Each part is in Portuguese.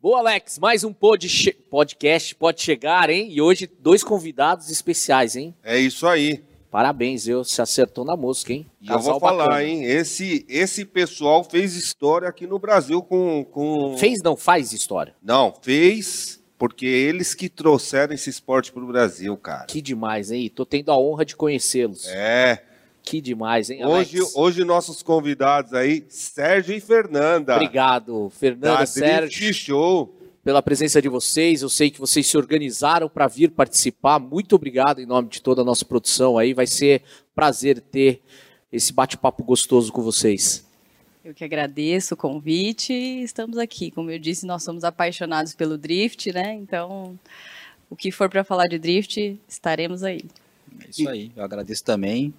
Boa, Alex. Mais um pod podcast pode chegar, hein? E hoje dois convidados especiais, hein? É isso aí. Parabéns, eu se acertou na mosca, hein? E eu vou falar, hein? Esse, esse pessoal fez história aqui no Brasil com, com. Fez não faz história. Não, fez porque eles que trouxeram esse esporte pro Brasil, cara. Que demais, hein? Tô tendo a honra de conhecê-los. É. Que demais, hein, Hoje, Alex? hoje nossos convidados aí, Sérgio e Fernanda. Obrigado, Fernanda, Da Sérgio, Show. pela presença de vocês. Eu sei que vocês se organizaram para vir participar. Muito obrigado em nome de toda a nossa produção aí. Vai ser prazer ter esse bate-papo gostoso com vocês. Eu que agradeço o convite e estamos aqui. Como eu disse, nós somos apaixonados pelo drift, né? Então, o que for para falar de drift, estaremos aí. É isso aí. Eu agradeço também,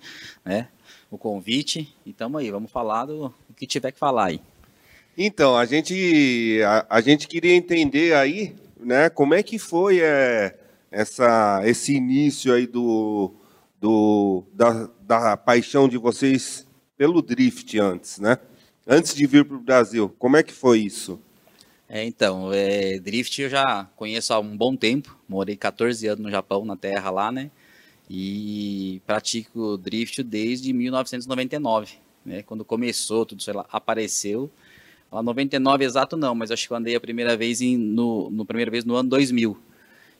né, o convite. E tamo aí, vamos falar do, do que tiver que falar aí. Então, a gente, a, a gente queria entender aí, né, como é que foi é, essa, esse início aí do, do, da, da paixão de vocês pelo drift antes, né? Antes de vir para o Brasil, como é que foi isso? É, então, é, drift eu já conheço há um bom tempo. Morei 14 anos no Japão, na terra lá, né? E pratico drift desde 1999, né? Quando começou, tudo sei lá, apareceu. Lá 99 exato não, mas acho que eu andei a primeira vez em, no, no primeira vez no ano 2000.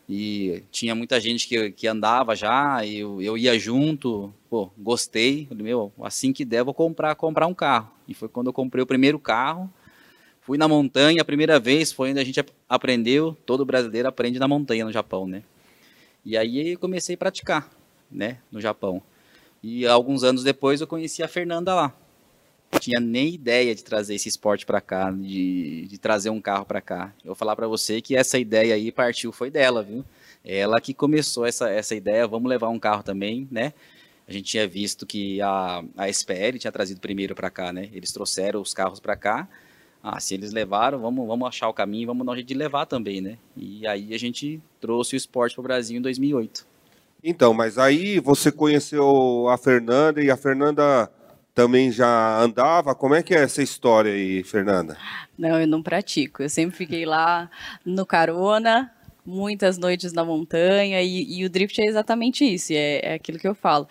E tinha muita gente que, que andava já, eu, eu ia junto, pô, gostei, falei, meu, assim que der vou comprar, comprar um carro. E foi quando eu comprei o primeiro carro, fui na montanha a primeira vez, foi onde a gente ap- aprendeu, todo brasileiro aprende na montanha no Japão, né? E aí eu comecei a praticar, né, no Japão. E alguns anos depois eu conheci a Fernanda lá. Não tinha nem ideia de trazer esse esporte para cá, de, de trazer um carro para cá. Eu vou falar para você que essa ideia aí partiu foi dela, viu? Ela que começou essa, essa ideia, vamos levar um carro também, né? A gente tinha visto que a, a SPL tinha trazido primeiro para cá, né? Eles trouxeram os carros para cá. Ah, se eles levaram, vamos, vamos achar o caminho, vamos dar um jeito de levar também, né? E aí a gente trouxe o esporte para o Brasil em 2008. Então, mas aí você conheceu a Fernanda e a Fernanda também já andava. Como é que é essa história aí, Fernanda? Não, eu não pratico. Eu sempre fiquei lá no carona, muitas noites na montanha, e, e o drift é exatamente isso, é, é aquilo que eu falo.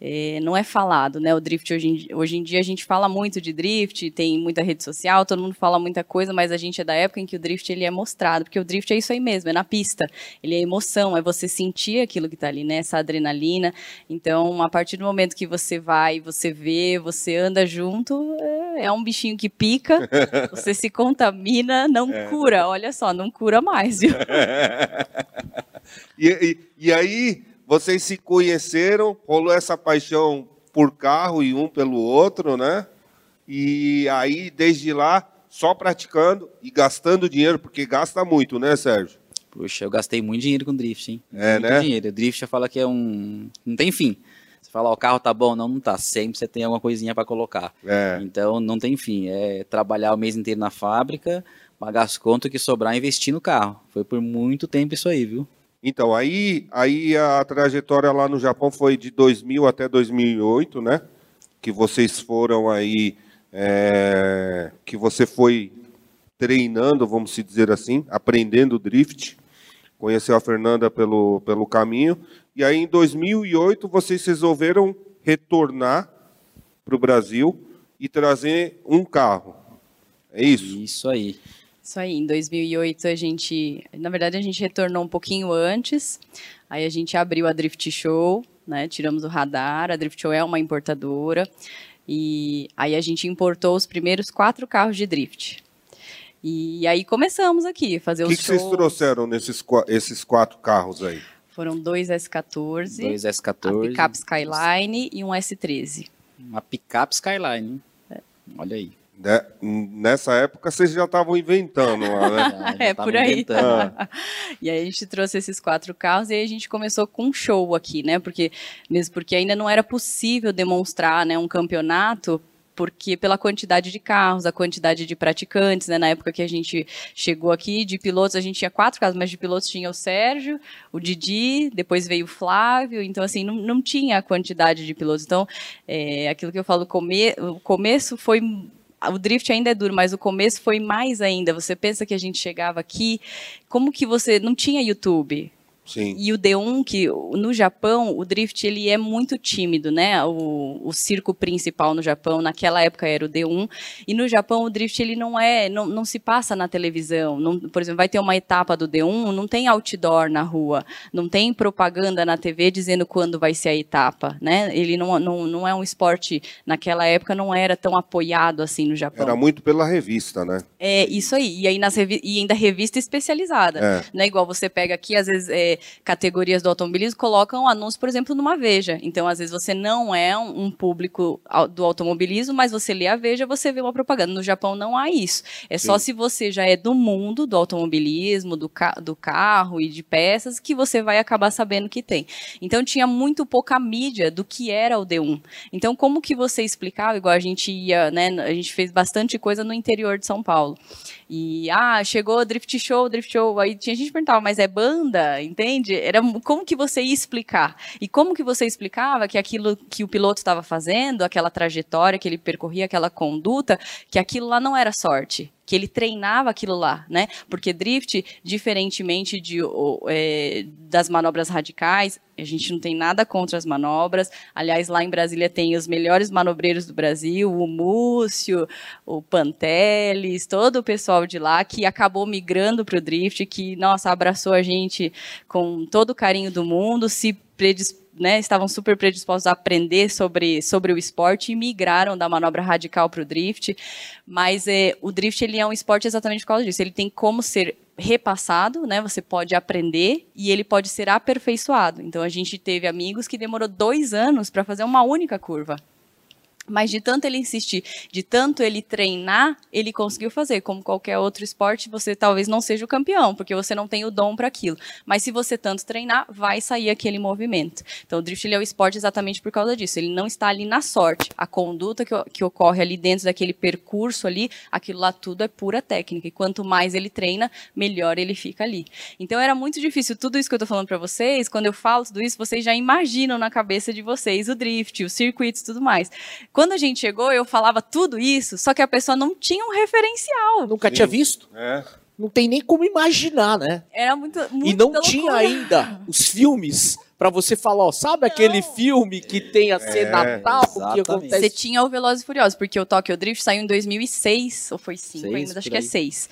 É, não é falado, né? O drift hoje em, hoje em dia a gente fala muito de drift, tem muita rede social, todo mundo fala muita coisa, mas a gente é da época em que o drift ele é mostrado, porque o drift é isso aí mesmo, é na pista. Ele é emoção, é você sentir aquilo que está ali, né? Essa adrenalina. Então, a partir do momento que você vai, você vê, você anda junto, é, é um bichinho que pica, você se contamina, não cura. Olha só, não cura mais, viu? E, e, e aí, vocês se conheceram, rolou essa paixão por carro e um pelo outro, né? E aí, desde lá, só praticando e gastando dinheiro, porque gasta muito, né, Sérgio? Puxa, eu gastei muito dinheiro com drift, hein? É, muito né? dinheiro. O drift eu falo que é um. Não tem fim. Você fala, ó, o carro tá bom? Não, não tá. Sempre você tem alguma coisinha para colocar. É. Então não tem fim. É trabalhar o mês inteiro na fábrica, pagar as contas que sobrar e investir no carro. Foi por muito tempo isso aí, viu? Então, aí, aí a trajetória lá no Japão foi de 2000 até 2008, né? Que vocês foram aí, é, que você foi treinando, vamos dizer assim, aprendendo drift. Conheceu a Fernanda pelo, pelo caminho. E aí, em 2008, vocês resolveram retornar para o Brasil e trazer um carro. É isso? Isso aí. Isso aí, em 2008 a gente, na verdade a gente retornou um pouquinho antes, aí a gente abriu a Drift Show, né, tiramos o radar, a Drift Show é uma importadora, e aí a gente importou os primeiros quatro carros de drift. E aí começamos aqui, a fazer O os que, que vocês trouxeram nesses esses quatro carros aí? Foram dois S14, Dois a S14. picape Skyline e um S13. Uma picape Skyline. hein? Olha aí. Né? Nessa época vocês já estavam inventando lá, né? É, por aí. inventando. E aí a gente trouxe esses quatro carros e aí a gente começou com um show aqui, né? Porque mesmo porque ainda não era possível demonstrar, né, um campeonato porque pela quantidade de carros, a quantidade de praticantes, né? Na época que a gente chegou aqui, de pilotos, a gente tinha quatro carros, mas de pilotos tinha o Sérgio, o Didi, depois veio o Flávio, então assim, não, não tinha a quantidade de pilotos. Então, é, aquilo que eu falo, come, o começo foi o drift ainda é duro, mas o começo foi mais ainda. Você pensa que a gente chegava aqui, como que você não tinha YouTube? Sim. E o D1, que no Japão, o drift ele é muito tímido, né? O, o circo principal no Japão, naquela época era o D1. E no Japão, o drift ele não é, não, não se passa na televisão. Não, por exemplo, vai ter uma etapa do D1, não tem outdoor na rua, não tem propaganda na TV dizendo quando vai ser a etapa, né? Ele não, não, não é um esporte, naquela época, não era tão apoiado assim no Japão. Era muito pela revista, né? É, isso aí. E, aí nas revi e ainda revista especializada. É. Não é igual você pega aqui, às vezes, é, categorias do automobilismo colocam anúncio, por exemplo, numa Veja. Então, às vezes, você não é um, um público do automobilismo, mas você lê a Veja, você vê uma propaganda. No Japão não há isso. É só Sim. se você já é do mundo do automobilismo, do, ca do carro e de peças, que você vai acabar sabendo que tem. Então, tinha muito pouca mídia do que era o D1. Então, como que você explicava? Igual a gente ia, né? A gente fez bastante coisa no interior de São Paulo. E, ah, chegou Drift Show, Drift Show. Aí tinha gente que perguntava, mas é banda? Entende? Era como que você ia explicar? E como que você explicava que aquilo que o piloto estava fazendo, aquela trajetória que ele percorria, aquela conduta, que aquilo lá não era sorte? Que ele treinava aquilo lá, né? Porque drift, diferentemente de, é, das manobras radicais, a gente não tem nada contra as manobras. Aliás, lá em Brasília tem os melhores manobreiros do Brasil, o Múcio, o Panteles, todo o pessoal de lá que acabou migrando para o drift, que, nossa, abraçou a gente com todo o carinho do mundo, se predis, né, estavam super predispostos a aprender sobre, sobre o esporte e migraram da manobra radical para o drift. Mas é, o drift ele é um esporte exatamente por causa disso. Ele tem como ser repassado, né? Você pode aprender e ele pode ser aperfeiçoado. Então a gente teve amigos que demorou dois anos para fazer uma única curva. Mas de tanto ele insistir, de tanto ele treinar, ele conseguiu fazer. Como qualquer outro esporte, você talvez não seja o campeão, porque você não tem o dom para aquilo. Mas se você tanto treinar, vai sair aquele movimento. Então o drift é o esporte exatamente por causa disso. Ele não está ali na sorte. A conduta que, que ocorre ali dentro daquele percurso ali, aquilo lá tudo é pura técnica. E quanto mais ele treina, melhor ele fica ali. Então era muito difícil. Tudo isso que eu estou falando para vocês, quando eu falo tudo isso, vocês já imaginam na cabeça de vocês o drift, os circuitos e tudo mais. Quando a gente chegou, eu falava tudo isso, só que a pessoa não tinha um referencial. Nunca Sim. tinha visto? É. Não tem nem como imaginar, né? Era muito, muito e não loucura. tinha ainda os filmes pra você falar, ó, sabe aquele filme que tem a cena É, tal, que acontece Você tinha o Velozes e Furiosos, porque o Tokyo Drift saiu em 2006, ou foi 5 Seis, ainda, acho que é aí. 6.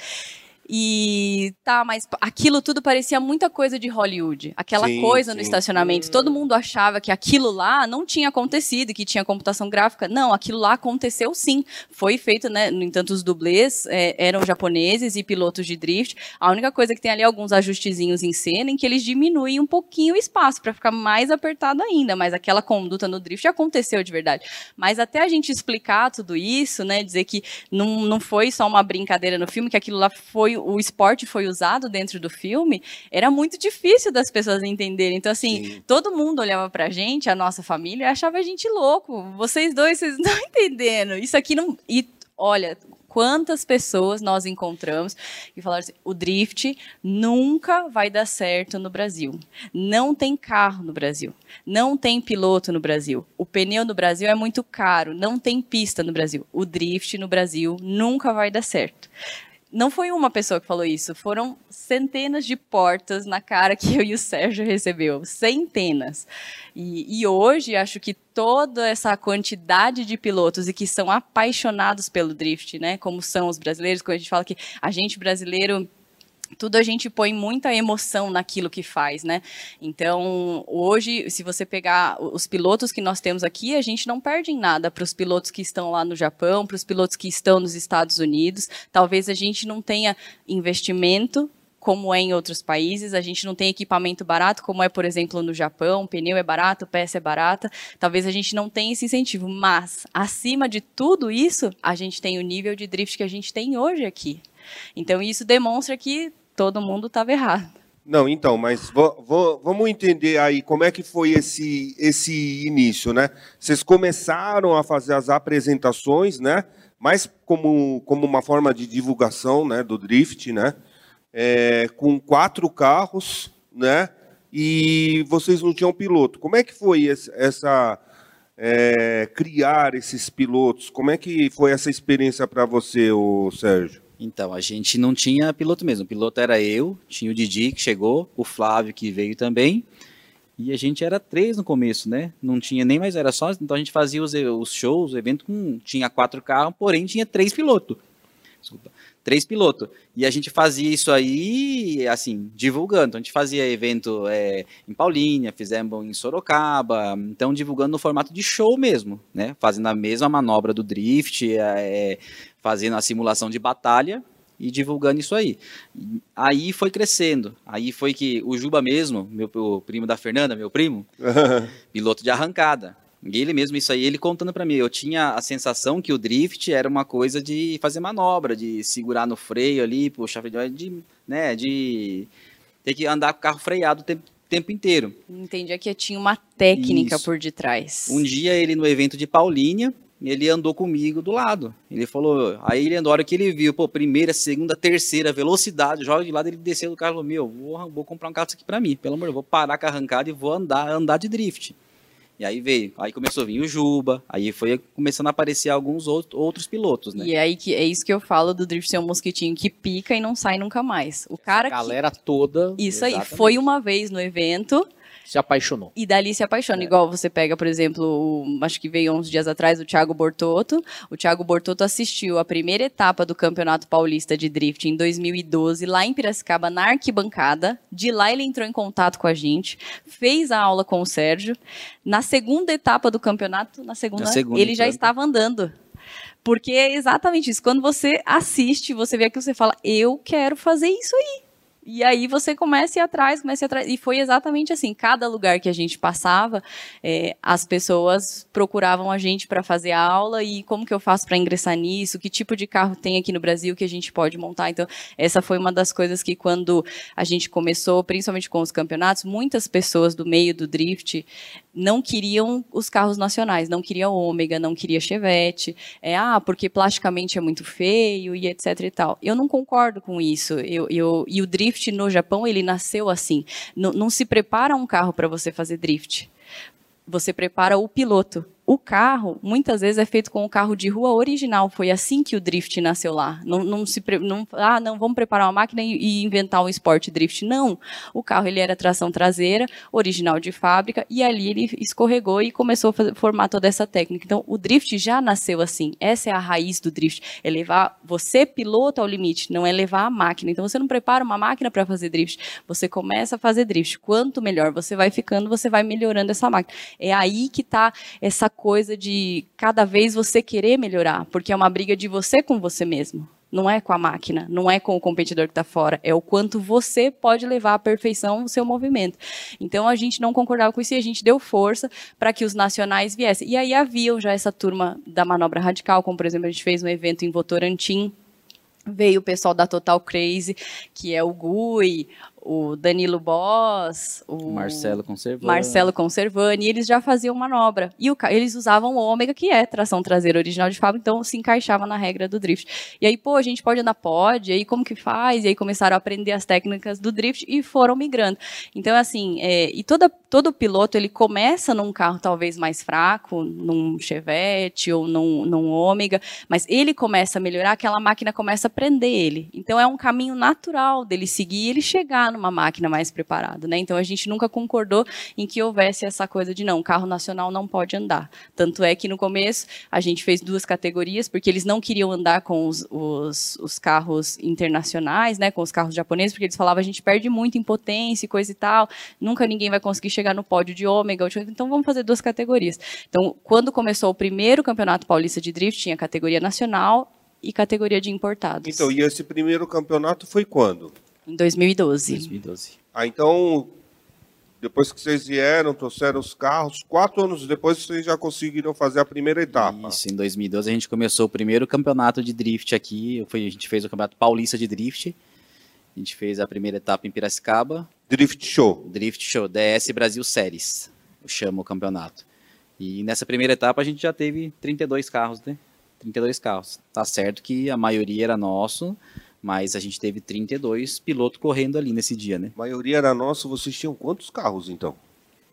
E tá, mas aquilo tudo parecia muita coisa de Hollywood. Aquela Sim, coisa no sim. estacionamento. Todo mundo achava que aquilo lá não tinha acontecido, que tinha computação gráfica. Não, aquilo lá aconteceu sim. Foi feito, né? No entanto, os dublês é, eram japoneses e pilotos de drift. A única coisa que tem ali é alguns ajustezinhos em cena em que eles diminuem um pouquinho o espaço para ficar mais apertado ainda. Mas aquela conduta no drift aconteceu de verdade. Mas até a gente explicar tudo isso, né? Dizer que não, não foi só uma brincadeira no filme, que aquilo lá foi o esporte foi usado dentro do filme, era muito difícil das pessoas entenderem. Então, assim, Sim. todo mundo olhava pra gente, a nossa família, e achava a gente louco. Vocês dois, vocês não entendendo. Isso aqui não. E olha. Quantas pessoas nós encontramos que falaram assim: o drift nunca vai dar certo no Brasil. Não tem carro no Brasil. Não tem piloto no Brasil. O pneu no Brasil é muito caro. Não tem pista no Brasil. O drift no Brasil nunca vai dar certo não foi uma pessoa que falou isso, foram centenas de portas na cara que eu e o Sérgio recebeu, centenas. E, e, hoje acho que toda essa quantidade de pilotos e que são apaixonados pelo drift, né, como são os brasileiros, quando a gente fala que a gente brasileiro tudo a gente põe muita emoção naquilo que faz, né? Então, hoje, se você pegar os pilotos que nós temos aqui, a gente não perde em nada para os pilotos que estão lá no Japão, para os pilotos que estão nos Estados Unidos. Talvez a gente não tenha investimento como é em outros países, a gente não tem equipamento barato, como é, por exemplo, no Japão, pneu é barato, peça é barata, talvez a gente não tenha esse incentivo, mas, acima de tudo isso, a gente tem o nível de drift que a gente tem hoje aqui. Então, isso demonstra que todo mundo estava errado. Não, então, mas vo- vo- vamos entender aí como é que foi esse, esse início, né? Vocês começaram a fazer as apresentações, né? Mais como, como uma forma de divulgação né, do drift, né? É, com quatro carros, né? E vocês não tinham piloto. Como é que foi essa, é, criar esses pilotos? Como é que foi essa experiência para você, o Sérgio? Então, a gente não tinha piloto mesmo. O piloto era eu, tinha o Didi que chegou, o Flávio que veio também. E a gente era três no começo, né? Não tinha nem mais, era só. Então a gente fazia os, os shows, o evento com. Tinha quatro carros, porém tinha três pilotos. Desculpa. Três pilotos. E a gente fazia isso aí, assim, divulgando. Então a gente fazia evento é, em Paulínia, fizemos em Sorocaba. Então divulgando no formato de show mesmo, né? Fazendo a mesma manobra do drift, é, fazendo a simulação de batalha e divulgando isso aí. Aí foi crescendo. Aí foi que o Juba mesmo, meu o primo da Fernanda, meu primo, piloto de arrancada. E ele mesmo, isso aí, ele contando para mim, eu tinha a sensação que o drift era uma coisa de fazer manobra, de segurar no freio ali, puxar de, né, de ter que andar com o carro freado o tempo, tempo inteiro. Entendi que tinha uma técnica isso. por detrás. Um dia ele no evento de Paulínia, ele andou comigo do lado. Ele falou, aí ele andou, a hora que ele viu, pô, primeira, segunda, terceira, velocidade, joga de lado, ele desceu do carro e falou, meu, vou, vou comprar um carro aqui para mim, pelo amor de Deus, vou parar com a arrancada e vou andar, andar de drift. E aí veio, aí começou a vir o Juba, aí foi começando a aparecer alguns outros, outros pilotos, né? E aí que é isso que eu falo do drift ser um mosquitinho que pica e não sai nunca mais. O cara a galera que... toda. Isso exatamente. aí, foi uma vez no evento, se apaixonou. E dali se apaixona. É. Igual você pega, por exemplo, o, acho que veio uns dias atrás, o Thiago Bortotto. O Thiago Bortotto assistiu a primeira etapa do Campeonato Paulista de Drift em 2012, lá em Piracicaba, na arquibancada. De lá ele entrou em contato com a gente, fez a aula com o Sérgio. Na segunda etapa do campeonato, na segunda, na segunda ele já estava andando. Porque é exatamente isso. Quando você assiste, você vê aquilo, você fala, eu quero fazer isso aí. E aí você começa a ir atrás, começa a ir atrás. E foi exatamente assim. Cada lugar que a gente passava, é, as pessoas procuravam a gente para fazer a aula e como que eu faço para ingressar nisso, que tipo de carro tem aqui no Brasil que a gente pode montar. Então, essa foi uma das coisas que quando a gente começou, principalmente com os campeonatos, muitas pessoas do meio do drift não queriam os carros nacionais, não queria Ômega, não queria Chevette, é, ah, porque plasticamente é muito feio e etc e tal. Eu não concordo com isso. Eu, eu, e o drift no Japão, ele nasceu assim. N não se prepara um carro para você fazer drift. Você prepara o piloto o carro, muitas vezes, é feito com o carro de rua original. Foi assim que o drift nasceu lá. Não, não se, não, ah, não, vamos preparar uma máquina e, e, inventar um esporte drift. Não. O carro ele era tração traseira, original de fábrica, e ali ele escorregou e começou a formar toda essa técnica. Então, o drift já nasceu assim. Essa é a raiz do drift. É levar você, piloto, ao limite, não é levar a máquina. Então, você não prepara uma máquina para fazer drift. Você começa a fazer drift. Quanto melhor você vai ficando, você vai melhorando essa máquina. É aí que está essa coisa de cada vez você querer melhorar, porque é uma briga de você com você mesmo. Não é com a máquina, não é com o competidor que está fora, é o quanto você pode levar à perfeição o seu movimento. Então a gente não concordava com isso e a gente deu força para que os nacionais viessem. E aí haviam já essa turma da manobra radical, como por exemplo a gente fez um evento em Votorantim, veio o pessoal da Total Crazy, que é o Gui, o Danilo Boss, o Marcelo Conservani. Marcelo Conservani, eles já faziam manobra. E o, eles usavam o ômega, que é tração traseira original de fábrica, então se encaixava na regra do drift. E aí, pô, a gente pode andar? Pode, e aí como que faz? E aí começaram a aprender as técnicas do drift e foram migrando. Então, assim, é, e toda, todo piloto, ele começa num carro talvez mais fraco, num Chevette ou num, num ômega, mas ele começa a melhorar, aquela máquina começa a aprender ele. Então, é um caminho natural dele seguir e ele chegar numa máquina mais preparada, né? Então a gente nunca concordou em que houvesse essa coisa de não, carro nacional não pode andar. Tanto é que no começo a gente fez duas categorias porque eles não queriam andar com os, os, os carros internacionais, né? Com os carros japoneses porque eles falavam a gente perde muito em potência e coisa e tal. Nunca ninguém vai conseguir chegar no pódio de ômega. Então vamos fazer duas categorias. Então quando começou o primeiro campeonato paulista de drift tinha categoria nacional e categoria de importados. Então, e esse primeiro campeonato foi quando? Em 2012. 2012. Ah, então, depois que vocês vieram, trouxeram os carros, quatro anos depois vocês já conseguiram fazer a primeira etapa. Isso, em 2012 a gente começou o primeiro campeonato de drift aqui, foi, a gente fez o campeonato paulista de drift, a gente fez a primeira etapa em Piracicaba. Drift Show. Drift Show, DS Brasil Series, chama o campeonato. E nessa primeira etapa a gente já teve 32 carros, né? 32 carros. Tá certo que a maioria era nosso, mas a gente teve 32 pilotos correndo ali nesse dia, né? A maioria era nossa, vocês tinham quantos carros então?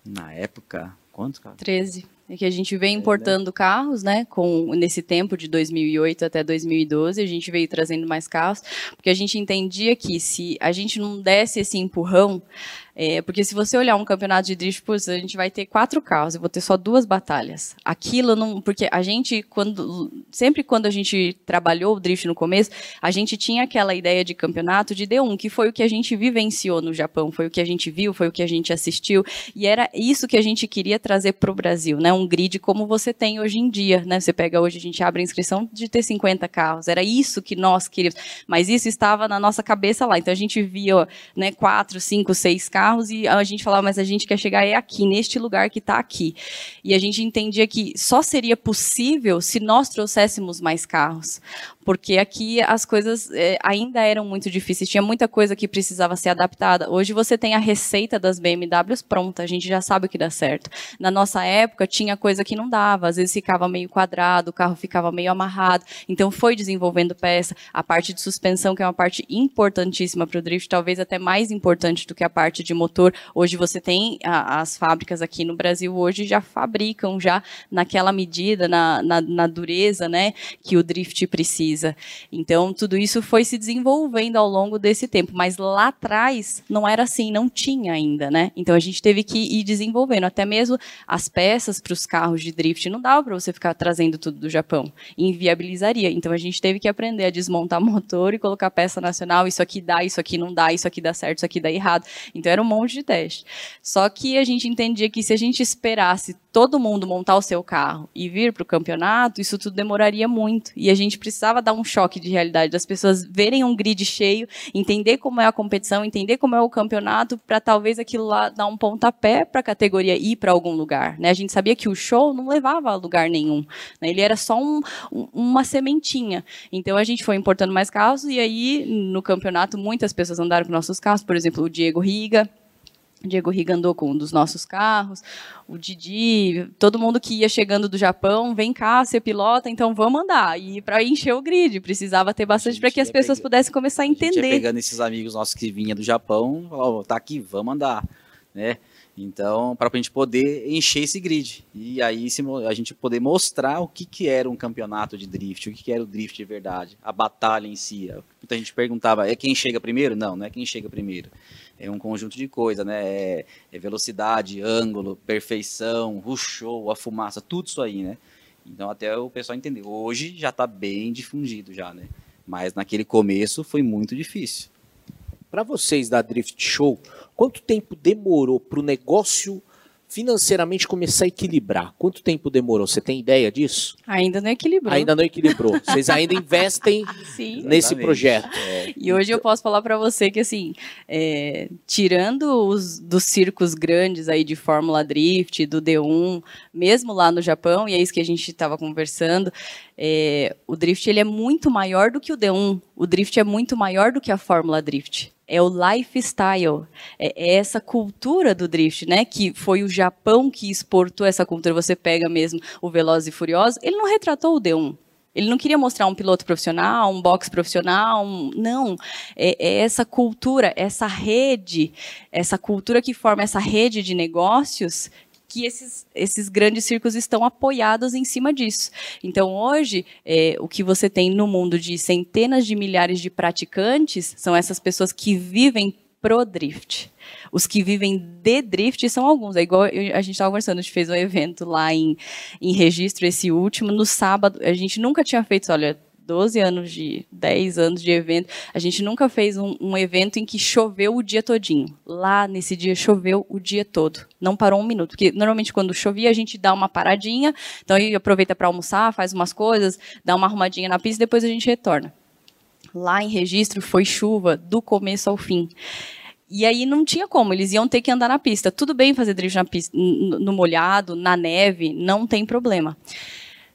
Na época, quantos carros? 13. é que a gente vem importando é, né? carros, né, com nesse tempo de 2008 até 2012, a gente veio trazendo mais carros, porque a gente entendia que se a gente não desse esse empurrão, é, porque se você olhar um campeonato de drift, putz, a gente vai ter quatro carros, eu vou ter só duas batalhas. Aquilo não. Porque a gente, quando. Sempre quando a gente trabalhou o drift no começo, a gente tinha aquela ideia de campeonato de D1, que foi o que a gente vivenciou no Japão, foi o que a gente viu, foi o que a gente assistiu. E era isso que a gente queria trazer para o Brasil, né? Um grid como você tem hoje em dia. Né? Você pega hoje, a gente abre a inscrição de ter 50 carros. Era isso que nós queríamos. Mas isso estava na nossa cabeça lá. Então a gente via né, quatro, cinco, seis carros carros e a gente falava, mas a gente quer chegar é aqui, neste lugar que está aqui. E a gente entendia que só seria possível se nós trouxéssemos mais carros porque aqui as coisas é, ainda eram muito difíceis, tinha muita coisa que precisava ser adaptada. Hoje você tem a receita das BMWs pronta, a gente já sabe o que dá certo. Na nossa época tinha coisa que não dava, às vezes ficava meio quadrado, o carro ficava meio amarrado, então foi desenvolvendo peça. A parte de suspensão, que é uma parte importantíssima para o drift, talvez até mais importante do que a parte de motor. Hoje você tem a, as fábricas aqui no Brasil, hoje já fabricam já naquela medida, na, na, na dureza né, que o drift precisa precisa. Então, tudo isso foi se desenvolvendo ao longo desse tempo, mas lá atrás não era assim, não tinha ainda, né? Então a gente teve que ir desenvolvendo, até mesmo as peças para os carros de drift não dava para você ficar trazendo tudo do Japão, inviabilizaria. Então a gente teve que aprender a desmontar motor e colocar peça nacional, isso aqui dá, isso aqui não dá, isso aqui dá certo, isso aqui dá errado. Então era um monte de teste. Só que a gente entendia que se a gente esperasse todo mundo montar o seu carro e vir para o campeonato, isso tudo demoraria muito. E a gente precisava dar um choque de realidade, das pessoas verem um grid cheio, entender como é a competição, entender como é o campeonato, para talvez aquilo lá dar um pontapé para a categoria ir para algum lugar. Né? A gente sabia que o show não levava a lugar nenhum. Né? Ele era só um, uma sementinha. Então a gente foi importando mais carros e aí no campeonato muitas pessoas andaram com nossos carros, por exemplo, o Diego Riga, Diego Riga andou com um dos nossos carros, o Didi, todo mundo que ia chegando do Japão, vem cá, você pilota, então vamos andar. E para encher o grid, precisava ter bastante para que as pessoas pegando, pudessem começar a entender. A pegando esses amigos nossos que vinham do Japão, falava, tá aqui, vamos andar, né? Então, para a gente poder encher esse grid. E aí a gente poder mostrar o que, que era um campeonato de drift, o que, que era o drift de verdade, a batalha em si. Muita gente perguntava, é quem chega primeiro? Não, não é quem chega primeiro é um conjunto de coisas, né? É, é, velocidade, ângulo, perfeição, o show, a fumaça, tudo isso aí, né? Então até o pessoal entender. Hoje já está bem difundido já, né? Mas naquele começo foi muito difícil. Para vocês da Drift Show, quanto tempo demorou para o negócio financeiramente começar a equilibrar? Quanto tempo demorou? Você tem ideia disso? Ainda não equilibrou. Ainda não equilibrou. Vocês ainda investem Sim. nesse projeto. É. E hoje eu posso falar para você que, assim, é, tirando os dos circos grandes aí de Fórmula Drift, do D1, mesmo lá no Japão, e é isso que a gente estava conversando, é, o Drift ele é muito maior do que o D1. O Drift é muito maior do que a Fórmula Drift é o lifestyle, é, é, essa cultura do drift, né? Que foi o Japão que exportou essa cultura. Você pega mesmo o Velozes e Furiosos, ele não retratou o D1. Ele não queria mostrar um piloto profissional, um boxe profissional, um... não. É, é, essa cultura, essa rede, essa cultura que forma essa rede de negócios que esses, esses grandes circos estão apoiados em cima disso. Então, hoje, é, o que você tem no mundo de centenas de milhares de praticantes são essas pessoas que vivem pro drift. Os que vivem de drift são alguns. É igual a gente estava conversando, a gente fez um evento lá em, em registro, esse último, no sábado. A gente nunca tinha feito, olha, 12 anos de 10 anos de evento, a gente nunca fez um, um, evento em que choveu o dia todinho. Lá nesse dia choveu o dia todo. Não parou um minuto, porque normalmente quando chovia a gente dá uma paradinha, então aí aproveita para almoçar, faz umas coisas, dá uma arrumadinha na pista e depois a gente retorna. Lá em registro foi chuva do começo ao fim. E aí não tinha como, eles iam ter que andar na pista. Tudo bem fazer drift na pista, no molhado, na neve, não tem problema.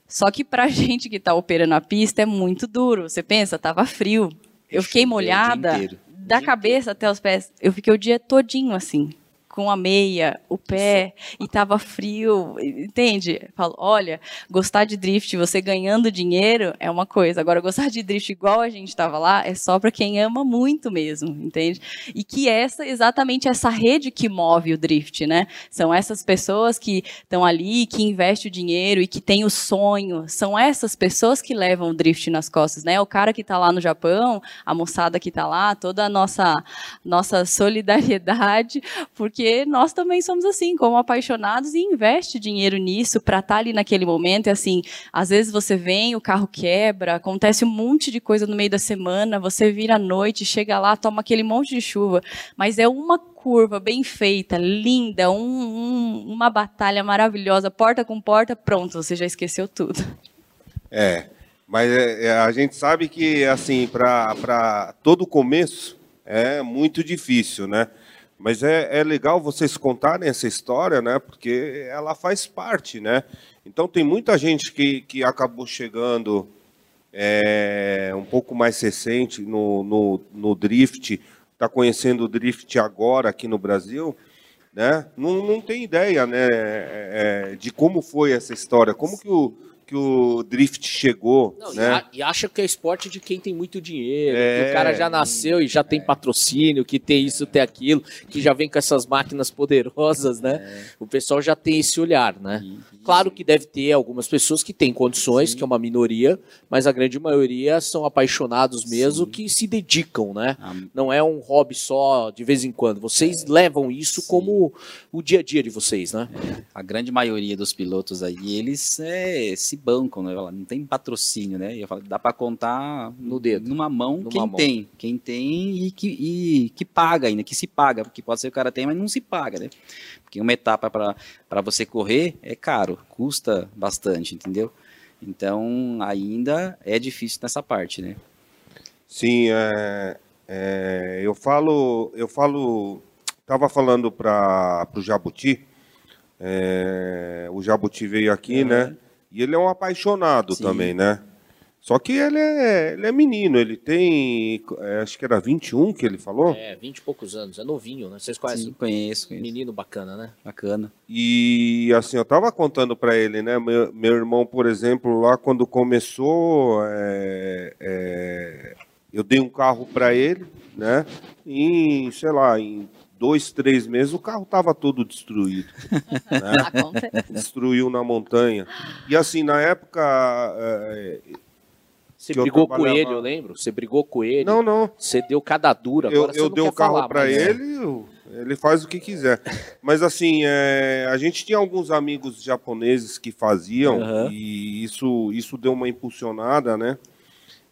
Só que pra gente que tá operando a pista é muito duro. Você pensa, tava frio. Eu fiquei molhada da cabeça até os pés. Eu fiquei o dia todinho assim com a meia, o pé, e tava frio, entende? Falo, olha, gostar de drift, você ganhando dinheiro é uma coisa, agora gostar de drift igual a gente estava lá é só para quem ama muito mesmo, entende? E que essa, exatamente essa rede que move o drift, né? São essas pessoas que estão ali, que investem o dinheiro e que têm o sonho, são essas pessoas que levam o drift nas costas, né? O cara que está lá no Japão, a moçada que está lá, toda a nossa, nossa solidariedade, porque nós também somos assim, como apaixonados e investe dinheiro nisso para estar tá ali naquele momento. E assim, às vezes você vem, o carro quebra, acontece um monte de coisa no meio da semana, você vira à noite, chega lá, toma aquele monte de chuva, mas é uma curva bem feita, linda, um, um, uma batalha maravilhosa, porta com porta, pronto, você já esqueceu tudo. É, mas é, é a gente sabe que, assim, para todo começo é muito difícil, né? Mas é, é legal vocês contarem essa história, né? Porque ela faz parte, né? Então tem muita gente que, que acabou chegando é, um pouco mais recente no, no, no drift, está conhecendo o drift agora aqui no Brasil, né? Não, não tem ideia, né? É, é de como foi essa história, como que o que o drift chegou, Não, né? E, acha que é esporte de quem tem muito dinheiro, é, que o cara já nasceu e já tem é. patrocínio, que tem isso, tem aquilo, que já vem com essas máquinas poderosas, né? É. O pessoal já tem esse olhar, né? Claro que deve ter algumas pessoas que têm condições, Sim. que é uma minoria, mas a grande maioria são apaixonados mesmo, Sim. que se dedicam, né? Ah. Não é um hobby só de vez em quando. Vocês é. levam isso Sim. como o dia a dia de vocês, né? É. A grande maioria dos pilotos aí, eles é, se bancam, né? Não tem patrocínio, né? Eu falo, dá para contar no dedo, numa mão numa quem mão. tem, quem tem e que, e que paga ainda, que se paga, porque pode ser que o cara tem, mas não se paga, né? Porque uma etapa para você correr é caro, custa bastante, entendeu? Então, ainda é difícil nessa parte, né? Sim, é, é, eu falo, eu falo, estava falando para o Jabuti, é, o Jabuti veio aqui, né? E ele é um apaixonado Sim. também, né? Só que ele é, ele é menino, ele tem. É, acho que era 21 que ele falou. É, 20 e poucos anos, é novinho, né? Vocês conhecem? Sim, conheço, conheço. Menino bacana, né? Bacana. E assim, eu tava contando para ele, né? Meu, meu, irmão, por exemplo, lá quando começou, é, é, eu dei um carro para ele, né? Em, sei lá, em dois, três meses, o carro estava todo destruído. né? Destruiu na montanha. E assim, na época. Você brigou com ele, eu lembro? Você brigou com ele? Não, não. Você deu cada dura. Agora eu eu dei o carro para é. ele, ele faz o que quiser. Mas assim, é, a gente tinha alguns amigos japoneses que faziam uhum. e isso, isso deu uma impulsionada, né?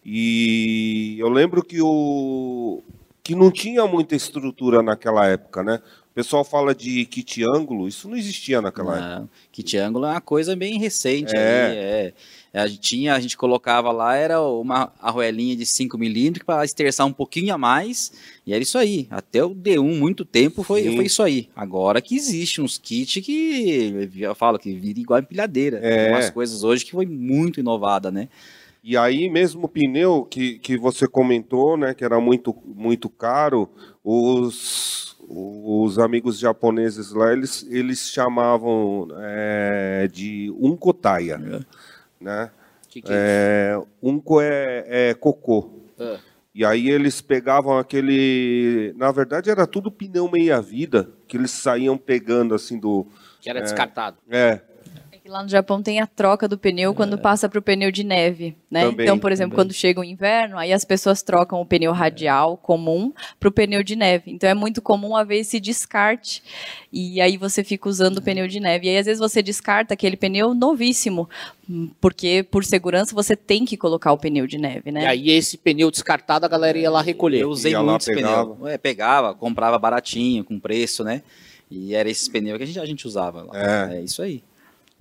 E eu lembro que o que não tinha muita estrutura naquela época, né? O pessoal fala de kit ângulo, isso não existia naquela não, época. Kit ângulo é uma coisa bem recente. É. Aí, é. A gente tinha, a gente colocava lá, era uma arruelinha de 5 milímetros para esterçar um pouquinho a mais, e era isso aí. Até o D1, muito tempo, foi, foi isso aí. Agora que existe uns kits que, eu falo, que vira igual empilhadeira. É. Umas coisas hoje que foi muito inovada, né? E aí mesmo o pneu que, que você comentou, né, que era muito, muito caro, os, os amigos japoneses lá, eles, eles chamavam é, de unkotaya. É né? Que que é, é unco é, é cocô. Ah. E aí eles pegavam aquele. Na verdade, era tudo pneu meia-vida que eles saíam pegando assim do. Que era é, descartado. É. E lá no Japão tem a troca do pneu quando é. passa para o pneu de neve, né? Também, então, por exemplo, também. quando chega o inverno, aí as pessoas trocam o pneu radial comum para o pneu de neve. Então é muito comum haver esse descarte e aí você fica usando o pneu de neve. E aí às vezes você descarta aquele pneu novíssimo, porque por segurança você tem que colocar o pneu de neve, né? E aí esse pneu descartado a galera ia lá recolher. Eu usei muito esse pneu. É, pegava, comprava baratinho, com preço, né? E era esse pneu que a gente, a gente usava. Lá. É. é isso aí.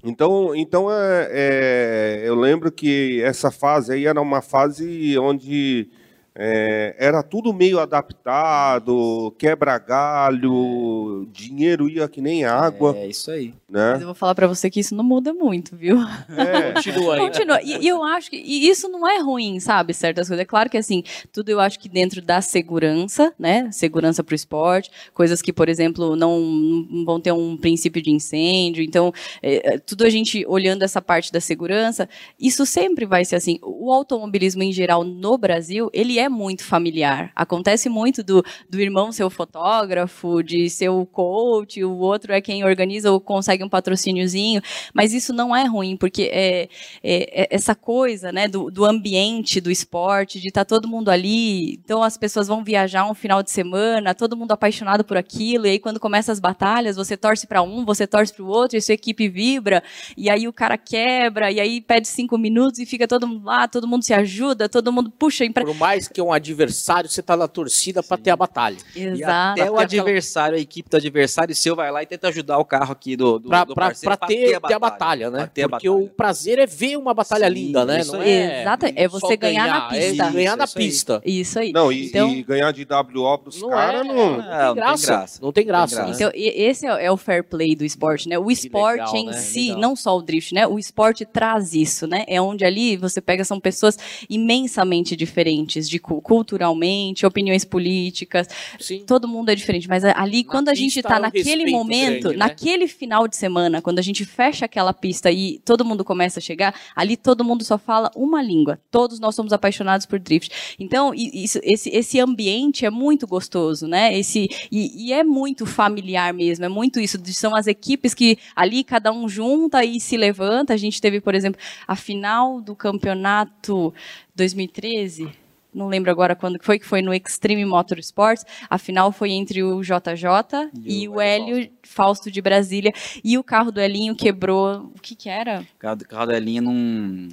Então, então é, é, eu lembro que essa fase aí era uma fase onde é, era tudo meio adaptado, quebra galho, dinheiro ia que nem água. É isso aí. Né? Mas eu vou falar para você que isso não muda muito, viu? É. Continua aí. Continua. E, e eu acho que e isso não é ruim, sabe? Certas coisas. É claro que assim, tudo eu acho que dentro da segurança, né? Segurança para o esporte, coisas que, por exemplo, não, não vão ter um princípio de incêndio. Então, é, tudo a gente olhando essa parte da segurança, isso sempre vai ser assim. O automobilismo em geral no Brasil, ele é muito familiar. Acontece muito do, do irmão ser o fotógrafo, de ser o coach, o outro é quem organiza ou consegue um patrocíniozinho, mas isso não é ruim, porque é, é, é essa coisa né, do, do, ambiente, do esporte, de estar tá todo mundo ali, então as pessoas vão viajar um final de semana, todo mundo apaixonado por aquilo, e aí quando começam as batalhas, você torce para um, você torce para o outro, e sua equipe vibra, e aí o cara quebra, e aí pede cinco minutos e fica todo mundo lá, todo mundo se ajuda, todo mundo puxa. Impre... Por mais que um adversário, você tá na torcida para ter a batalha. Exato. E até o adversário, a equipe do adversário seu vai lá e tenta ajudar o carro aqui do, do, pra, do pra, pra ter, ter, a batalha, né? Ter Porque a batalha. o prazer é ver uma batalha Sim, linda, né? Não é, Exato, é você ganhar, ganhar, na pista. É ganhar na isso aí. pista. Isso aí. Não, e, então, e ganhar de WO pros Não caras é, não. não, tem graça. Não tem graça. graça. né? Então, esse é é o fair play do esporte, né? O esporte legal, em né? si, Legal. não só o drift, né? O esporte traz isso, né? É onde ali você pega, são pessoas imensamente diferentes, de cu- culturalmente, opiniões políticas, Sim. todo mundo é diferente, mas ali, Na quando a gente tá um naquele momento, grande, né? naquele final de semana, quando a gente fecha aquela pista e todo mundo começa a chegar, ali todo mundo só fala uma língua. Todos nós somos apaixonados por drift. Então, isso- esse, esse ambiente é muito gostoso, né? Esse, e, e é muito familiar mesmo, é muito isso. São as equipes que ali cada um junta e se levanta. A gente teve, por exemplo, a final do campeonato 2013. Não lembro agora quando foi, que foi no Extreme Motorsports. A final foi entre o JJ e, E o o Hélio Fausto de Brasília. E o carro do Elinho quebrou. O que que era? O carro, o carro da linha não.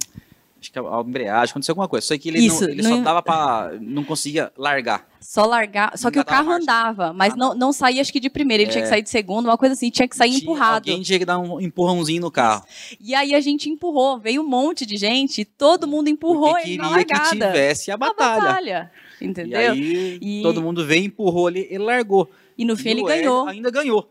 Acho que a embreagem, aconteceu alguma coisa. Só que ele, Isso, não, ele não- só dava pra. Não conseguia largar. Só largar. Só que o carro andava, mas Ah, não, não saía, acho que de primeira. Ele tinha que sair de segundo, uma coisa assim, tinha que sair Tinha- empurrado. Alguém tinha que dar um empurrãozinho no carro. E aí a gente empurrou, veio um monte de gente, todo mundo empurrou porque ele na queria que largada. tivesse a A batalha. batalha. E Entendeu? aí E- todo mundo veio, empurrou ali, ele largou. E no fim E ele ganhou. Ainda ganhou.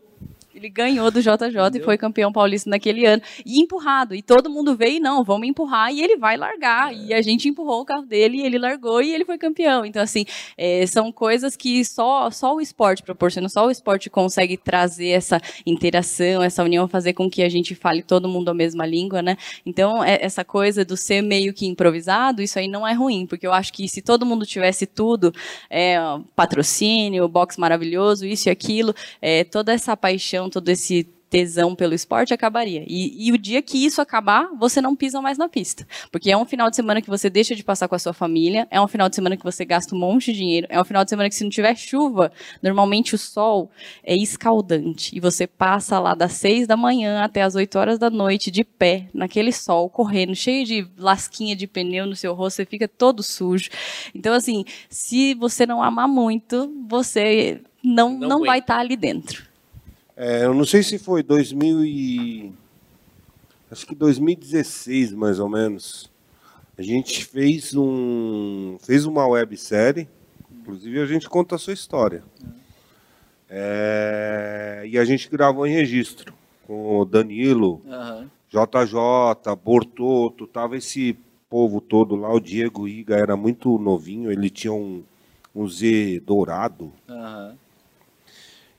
Ele ganhou do JJ e Entendeu? foi campeão paulista naquele ano. E empurrado. E todo mundo veio, e não, vamos empurrar. E ele vai largar. E a gente empurrou o carro dele, e ele largou e ele foi campeão. Então, assim, é, são coisas que só, só o esporte proporciona, só o esporte consegue trazer essa interação, essa união, fazer com que a gente fale todo mundo a mesma língua, né? Então, é- essa coisa do ser meio que improvisado, isso aí não é ruim, porque eu acho que se todo mundo tivesse tudo, é, patrocínio, box maravilhoso, isso e aquilo, é, toda essa paixão, todo esse tesão pelo esporte acabaria. E, e o dia que isso acabar, você não pisa mais na pista. Porque é um final de semana que você deixa de passar com a sua família, é um final de semana que você gasta um monte de dinheiro, é um final de semana que se não tiver chuva, normalmente o sol é escaldante. E você passa lá das seis da manhã até as 8 horas da noite, de pé, naquele sol, correndo, cheio de lasquinha de pneu no seu rosto, você fica todo sujo. Então, assim, se você não amar muito, você não, Não não, vai estar ali dentro. É, eu não sei se foi 2000 e... Acho que 2016, mais ou menos. A gente fez um fez uma websérie, inclusive a gente conta a sua história. É, e a gente gravou em registro com o Danilo, JJ, Bortoto, tava esse povo todo lá. O Diego Iga era muito novinho, ele tinha um, um Z dourado.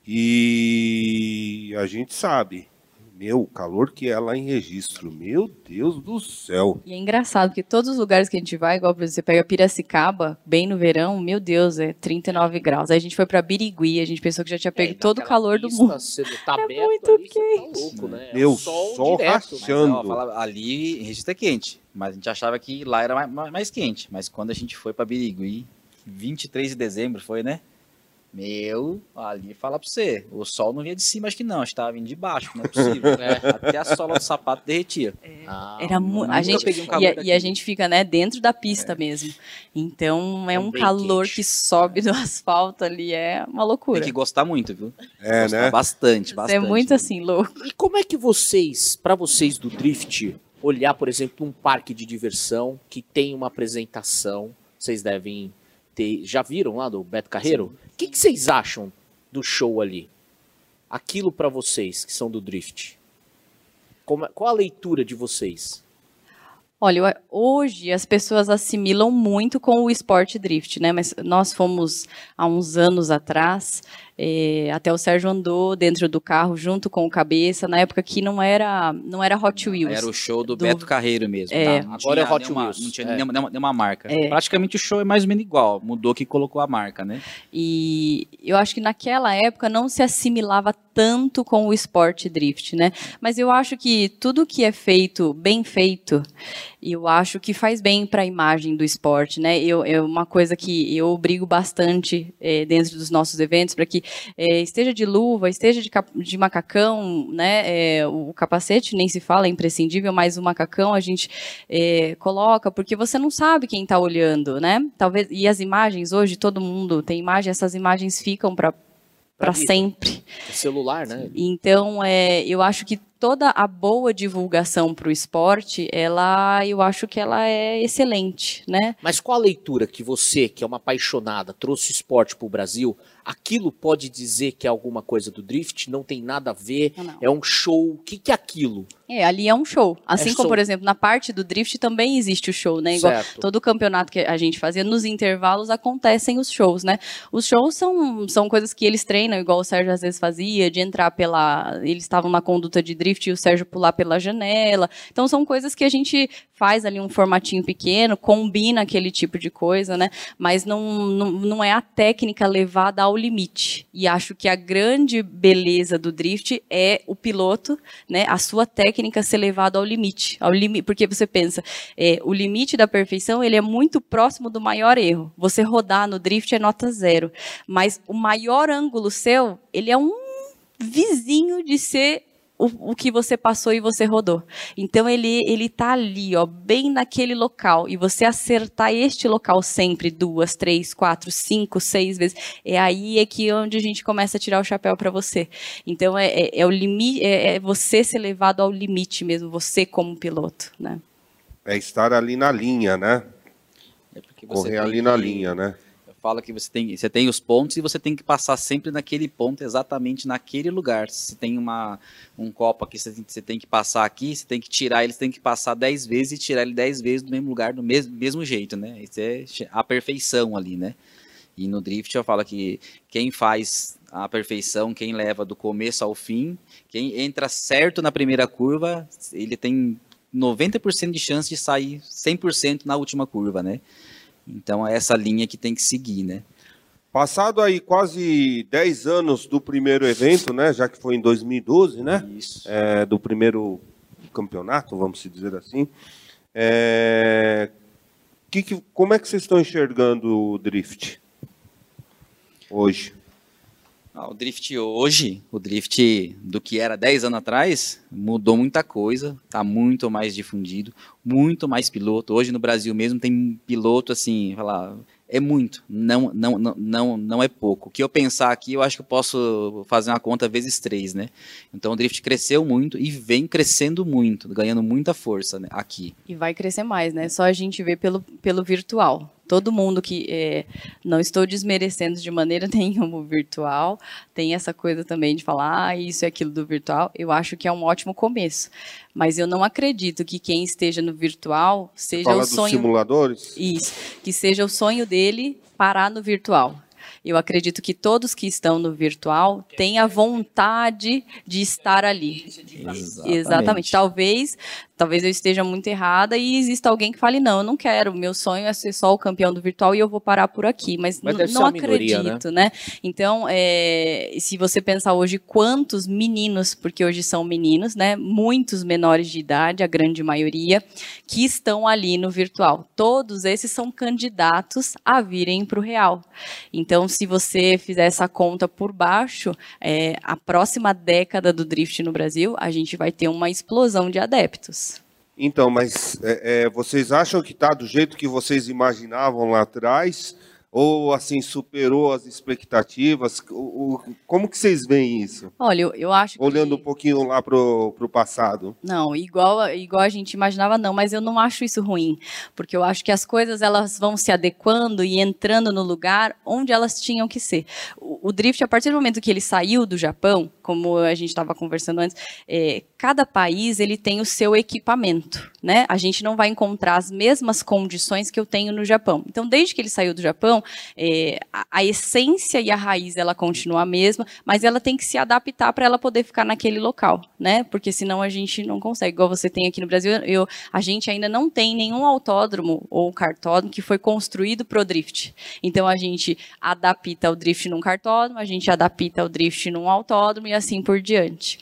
E a gente sabe, meu, o calor que é lá em registro, meu Deus do céu. E é engraçado, porque todos os lugares que a gente vai, igual por exemplo, você pega Piracicaba, bem no verão, meu Deus, é 39 graus. Aí a gente foi pra Birigui, a gente pensou que já tinha pego É, todo o calor do mundo. Você tá É aberto muito ali, você quente. Tá louco, né? É Meu, o sol, sol direto. rachando. Ali registro é quente, mas a gente achava que lá era mais, mais- mais quente. Mas quando a gente foi pra Birigui, 23 de dezembro foi, né? Meu, ali fala pra você, o sol não vinha de cima, acho que não, acho que tava vindo de baixo, não é possível. É. Até a sola do sapato derretia. Ah, Era mu- nunca a gente um e, a, e a gente fica, né, dentro da pista mesmo. Então é É um calor quente. que sobe do asfalto ali, é uma Tem loucura. que gostar muito, viu? É, Gostar né? Bastante, Você bastante. é muito assim, louco. E como é que vocês, pra vocês do Drift, olhar, por exemplo, um parque de diversão que tem uma apresentação, vocês devem Já viram lá do Beto Carreiro? O que, que vocês acham do show ali? Aquilo para vocês que são do drift. Como, qual a leitura de vocês? Olha, hoje as pessoas assimilam muito com o esporte drift, né? Mas nós fomos há uns anos atrás é, até o Sérgio andou dentro do carro junto com o Cabeça, na época que não era, não era Hot Wheels. Era o show do, do... Beto Carreiro mesmo. É. Tá? Agora é Hot nenhuma, Wheels. Não tinha é. nenhuma, nenhuma marca. É. Praticamente o show é mais ou menos igual. Mudou que colocou a marca, né? E eu acho que naquela época não se assimilava tanto com o esporte drift, né? Mas eu acho que tudo que é feito, bem feito, eu acho que faz bem para a imagem do esporte, né? Eu, é uma coisa que eu brigo bastante é, dentro dos nossos eventos para que é, esteja de luva, esteja de, de macacão, né? É, o capacete nem se fala, é imprescindível, mas o macacão a gente é, coloca porque você não sabe quem está olhando, né? Talvez e as imagens hoje todo mundo tem imagem, essas imagens ficam para para sempre. celular, né? Então, é, eu acho que toda a boa divulgação para o esporte, ela, eu acho que ela é excelente, né? Mas qual a leitura que você, que é uma apaixonada, trouxe esporte para o Brasil? Aquilo pode dizer que é alguma coisa do drift? Não tem nada a ver? Não. É um show? O que, que é aquilo? É, ali é um show. Assim É como, show. por exemplo, na parte do drift também existe o show, né? Igual Certo. todo campeonato que a gente fazia, nos intervalos acontecem os shows, né? Os shows são, são coisas que eles treinam, igual o Sérgio às vezes fazia, de entrar pela. Eles estavam na conduta de drift e o Sérgio pular pela janela. Então são coisas que a gente faz ali um formatinho pequeno, combina aquele tipo de coisa, né? Mas não, não, não é a técnica levada ao limite. E acho que a grande beleza do drift é o piloto, né? A sua técnica ser levada ao limite, ao limite, porque você pensa, é, o limite da perfeição ele é muito próximo do maior erro. Você rodar no drift é nota zero, mas o maior ângulo seu ele é um vizinho de ser o, o que você passou e você rodou. Então ele ele tá ali, ó, bem naquele local e você acertar este local sempre duas, três, quatro, cinco, seis vezes, é aí é que onde a gente começa a tirar o chapéu para você. Então é, é, é o limite, é, é você ser levado ao limite mesmo, você como piloto, né? É estar ali na linha, né? É porque você Correr ali na que- linha, né? Eu falo que você tem, você tem os pontos e você tem que passar sempre naquele ponto, exatamente naquele lugar. Se tem uma, um copo aqui, você tem, você tem que passar aqui, você tem que tirar ele, você tem que passar 10 vezes e tirar ele 10 vezes do mesmo lugar, do mesmo, mesmo jeito, né? Isso é a perfeição ali, né? E no drift eu falo que quem faz a perfeição, quem leva do começo ao fim, quem entra certo na primeira curva, ele tem 90% de chance de sair 100% na última curva, né? Então é essa linha que tem que seguir, né? Passado aí quase 10 anos do primeiro evento, né? Já que foi em 2012, né? Isso. É, do primeiro campeonato, vamos se dizer assim. É, que que- como é que vocês estão enxergando o drift hoje? Ah, o drift hoje, o drift do que era 10 anos atrás, mudou muita coisa, tá muito mais difundido, muito mais piloto. Hoje no Brasil mesmo tem piloto assim, falar, é muito, não, não, não, não, não é pouco. O que eu pensar aqui, eu acho que eu posso fazer uma conta vezes três, né? Então o drift cresceu muito e vem crescendo muito, ganhando muita força né, aqui. E vai crescer mais, né? Só a gente vê pelo, pelo virtual. Todo mundo que é, não estou desmerecendo de maneira nenhuma o virtual, tem essa coisa também de falar, ah, isso e aquilo do virtual. Eu acho que é um ótimo começo. Mas eu não acredito que quem esteja no virtual seja Fala o dos sonho. simuladores? Isso, que seja o sonho dele parar no virtual. Eu acredito que todos que estão no virtual têm a vontade de estar ali. Exatamente. Talvez, talvez eu esteja muito errada e exista alguém que fale não, eu não quero. Meu sonho é ser só o campeão do virtual e eu vou parar por aqui. Mas, Mas não uma minoria, acredito, né? Então, é, se você pensar hoje quantos meninos, porque hoje são meninos, né? Muitos menores de idade, a grande maioria, que estão ali no virtual. Todos esses são candidatos a virem para o real. Então, se você fizer essa conta por baixo, é, a próxima década do drift no Brasil, a gente vai ter uma explosão de adeptos. Então, mas é, é, vocês acham que está do jeito que vocês imaginavam lá atrás? ou assim superou as expectativas? O, o, como que vocês veem isso? Olha, eu, eu acho olhando que... um pouquinho lá pro, pro passado. Não, igual igual a gente imaginava não, mas eu não acho isso ruim, porque eu acho que as coisas elas vão se adequando e entrando no lugar onde elas tinham que ser. O, o drift a partir do momento que ele saiu do Japão, como a gente estava conversando antes, é, cada país ele tem o seu equipamento, né? A gente não vai encontrar as mesmas condições que eu tenho no Japão. Então, desde que ele saiu do Japão é, a, a, essência e a raiz ela continua a mesma, mas ela tem que se adaptar para ela poder ficar naquele local, né? Porque senão a gente não consegue. Igual você tem aqui no Brasil, eu, a gente ainda não tem nenhum autódromo ou cartódromo que foi construído para o drift. Então a gente adapta o drift num cartódromo, a gente adapta o drift num autódromo assim por diante.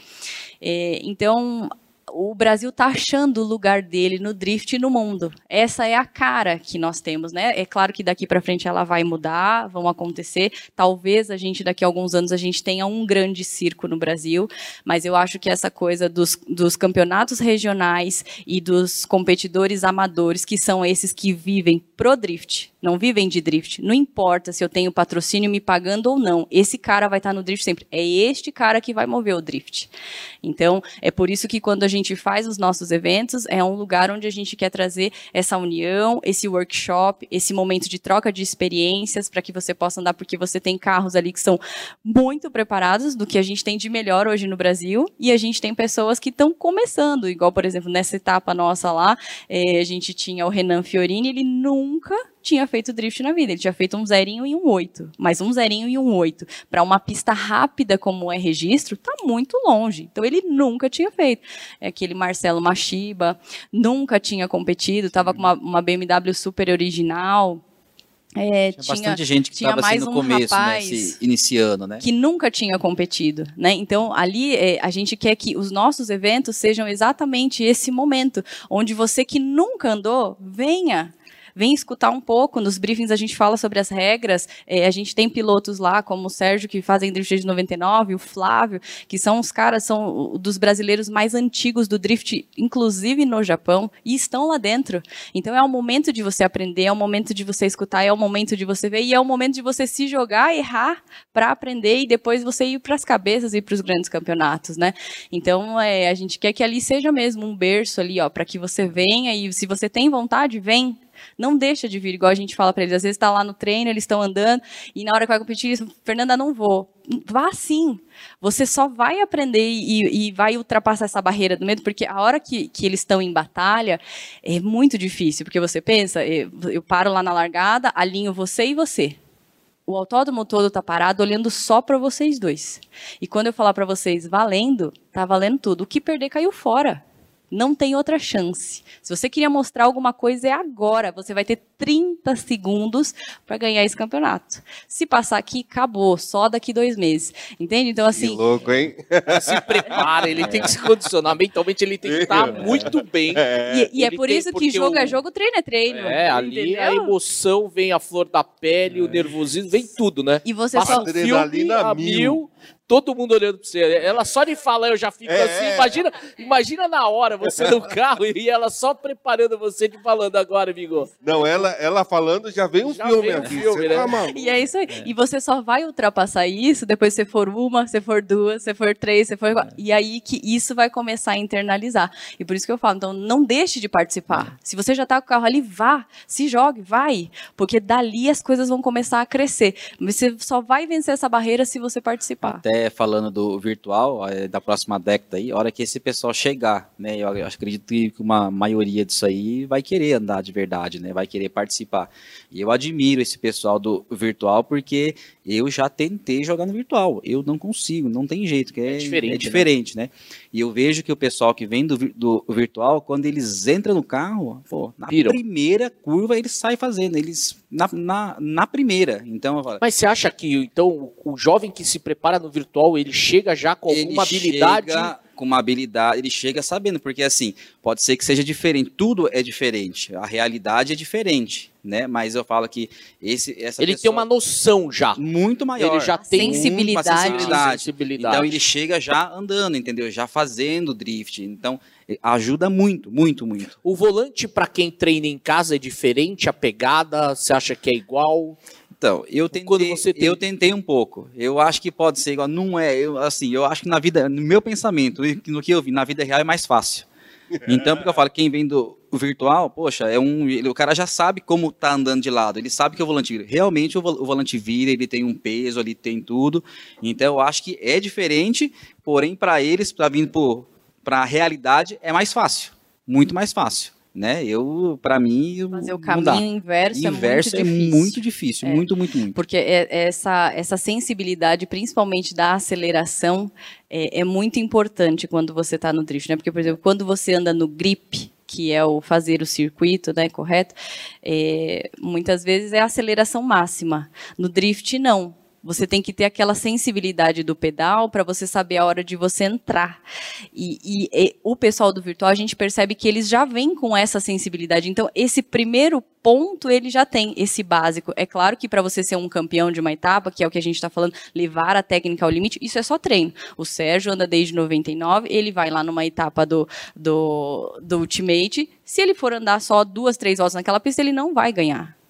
É, então, o Brasil está achando o lugar dele no drift no mundo. Essa é a cara que nós temos, né? É claro que daqui para frente ela vai mudar, vão acontecer. Talvez a gente daqui a alguns anos a gente tenha um grande circo no Brasil, mas eu acho que essa coisa dos, dos campeonatos regionais e dos competidores amadores, que são esses que vivem pro drift, não vivem de drift. Não importa se eu tenho patrocínio me pagando ou não. Esse cara vai estar no drift sempre. É este cara que vai mover o drift. Então, é por isso que quando a gente faz os nossos eventos, é um lugar onde a gente quer trazer essa união, esse workshop, esse momento de troca de experiências para que você possa andar, porque você tem carros ali que são muito preparados do que a gente tem de melhor hoje no Brasil, e a gente tem pessoas que estão começando, igual, por exemplo, nessa etapa nossa lá, eh, a gente tinha o Renan Fiorini, ele nunca tinha feito drift na vida. Ele tinha feito um zerinho e um oito. Mas um zerinho e um oito, para uma pista rápida como é registro, tá muito longe. Então ele nunca tinha feito. É aquele Marcelo Machiba, nunca tinha competido, estava com uma, uma BMW super original. É, tinha, bastante gente que estava assim, no um começo, né, se iniciando, né? Que nunca tinha competido, né? Então, ali, é, a gente quer que os nossos eventos sejam exatamente esse momento, onde você que nunca andou, venha, vem escutar um pouco. Nos briefings a gente fala sobre as regras. É, a gente tem pilotos lá, como o Sérgio, que fazem drift de 99, o Flávio, que são os caras, são dos brasileiros mais antigos do drift, inclusive no Japão, e estão lá dentro. Então é o momento de você aprender, é o momento de você escutar, é o momento de você ver, e é o momento de você se jogar, errar, para aprender e depois você ir para as cabeças e para os grandes campeonatos, né? Então é, a gente quer que ali seja mesmo um berço ali, ó, para que você venha e se você tem vontade, vem, não deixa de vir, igual a gente fala para eles. Às vezes está lá no treino, eles estão andando, e na hora que vai competir, eles Fernanda, não vou. Vá sim. Você só vai aprender e, e, vai ultrapassar essa barreira do medo, porque a hora que, que eles estão em batalha é muito difícil, porque você pensa, eu, eu paro lá na largada, alinho você e você o autódromo todo está parado olhando só para vocês dois. E quando eu falar para vocês valendo, tá valendo tudo. O que perder caiu fora. Não tem outra chance. Se você queria mostrar alguma coisa, é agora. Você vai ter 30 segundos para ganhar esse campeonato. Se passar aqui, acabou. Só daqui dois meses. Entende? Então, assim. Que louco, hein? se prepara, ele tem que se condicionar. Mentalmente, ele tem que estar muito bem. É. E, e é por tem, isso que jogo é o... é jogo, treino é treino. É, ali entendeu? a emoção vem a flor da pele, é. o nervosismo, vem tudo, né? E você Passa só. Filme a mil. mil todo mundo olhando pra você. Ela só de falar eu já fico é, assim. É. Imagina, imagina na hora você no carro e ela só preparando você de falando agora, amigo. Não, ela, ela falando já vem um já filme vem um aqui. Filme, né? tá e é isso aí. É. E você só vai ultrapassar isso depois se for uma, se for duas, se for três, se for. E aí que isso vai começar a internalizar. E por isso que eu falo, então não deixe de participar. Se você já tá com o carro ali, vá, se jogue, vai. Porque dali as coisas vão começar a crescer. Você só vai vencer essa barreira se você participar. Até falando do virtual, é, da próxima década aí, a hora que esse pessoal chegar, né, eu, eu acredito que uma maioria disso aí vai querer andar de verdade, né, vai querer participar. E eu admiro esse pessoal do virtual porque eu já tentei jogar no virtual, eu não consigo, não tem jeito, que é, é diferente, é diferente né? né? E eu vejo que o pessoal que vem do, do virtual, quando eles entram no carro, pô, na Piram. primeira curva eles saem fazendo, eles na, na, na primeira. Então, falo, Mas você acha que então o jovem que se prepara no virtual, ele chega já com alguma habilidade? Chega com uma habilidade, ele chega sabendo, porque assim, pode ser que seja diferente, tudo é diferente, a realidade é diferente, né? Mas eu falo que esse essa Ele tem uma noção já muito maior, ele já tem sensibilidade. Uma sensibilidade. sensibilidade. Então ele chega já andando, entendeu? Já fazendo drift. Então ajuda muito, muito, muito. O volante para quem treina em casa é diferente, a pegada, você acha que é igual? Então, eu tentei, tem... eu tentei um pouco. Eu acho que pode ser igual. Não é, eu, assim, eu acho que na vida, no meu pensamento, no que eu vi, na vida real é mais fácil. Então, porque eu falo, quem vem do virtual, poxa, é um, ele, o cara já sabe como tá andando de lado, ele sabe que o volante vira. Realmente o, o volante vira, ele tem um peso, ele tem tudo. Então, eu acho que é diferente, porém, para eles, para vir para a realidade, é mais fácil. Muito mais fácil né? Eu, para mim, fazer o caminho inverso, inverso é muito difícil. É muito, difícil, é. muito, muito, muito. Porque é, é essa essa sensibilidade, principalmente da aceleração, é, é muito importante quando você está no drift, né? Porque, por exemplo, quando você anda no grip, que é o fazer o circuito, né, correto? É, muitas vezes é a aceleração máxima. No drift, não. Você tem que ter aquela sensibilidade do pedal para você saber a hora de você entrar. E, e, e, o pessoal do virtual, a gente percebe que eles já vêm com essa sensibilidade. Então, esse primeiro ponto, ele já tem esse básico. É claro que para você ser um campeão de uma etapa, que é o que a gente está falando, levar a técnica ao limite, isso é só treino. O Sérgio anda desde 99, ele vai lá numa etapa do, do, do Ultimate. Se ele for andar só duas, três voltas naquela pista, ele não vai ganhar.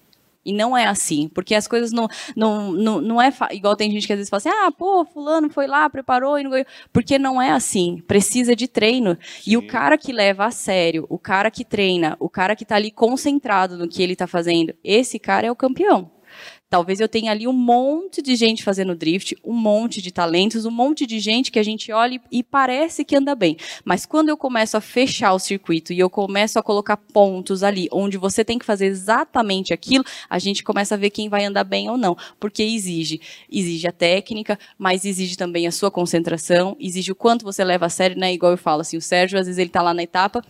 E não é assim, porque as coisas não, não, não, não é igual tem gente que às vezes fala assim, ah, pô, fulano foi lá, preparou e não ganhou. Porque não é assim, precisa de treino. Sim. E o cara que leva a sério, o cara que treina, o cara que está ali concentrado no que ele está fazendo, esse cara é o campeão. Talvez eu tenha ali um monte de gente fazendo drift, um monte de talentos, um monte de gente que a gente olha e parece que anda bem. Mas quando eu começo a fechar o circuito e eu começo a colocar pontos ali, onde você tem que fazer exatamente aquilo, a gente começa a ver quem vai andar bem ou não. Porque exige. Exige a técnica, mas exige também a sua concentração, exige o quanto você leva a sério, né? Igual eu falo, assim, o Sérgio, às vezes ele está lá na etapa,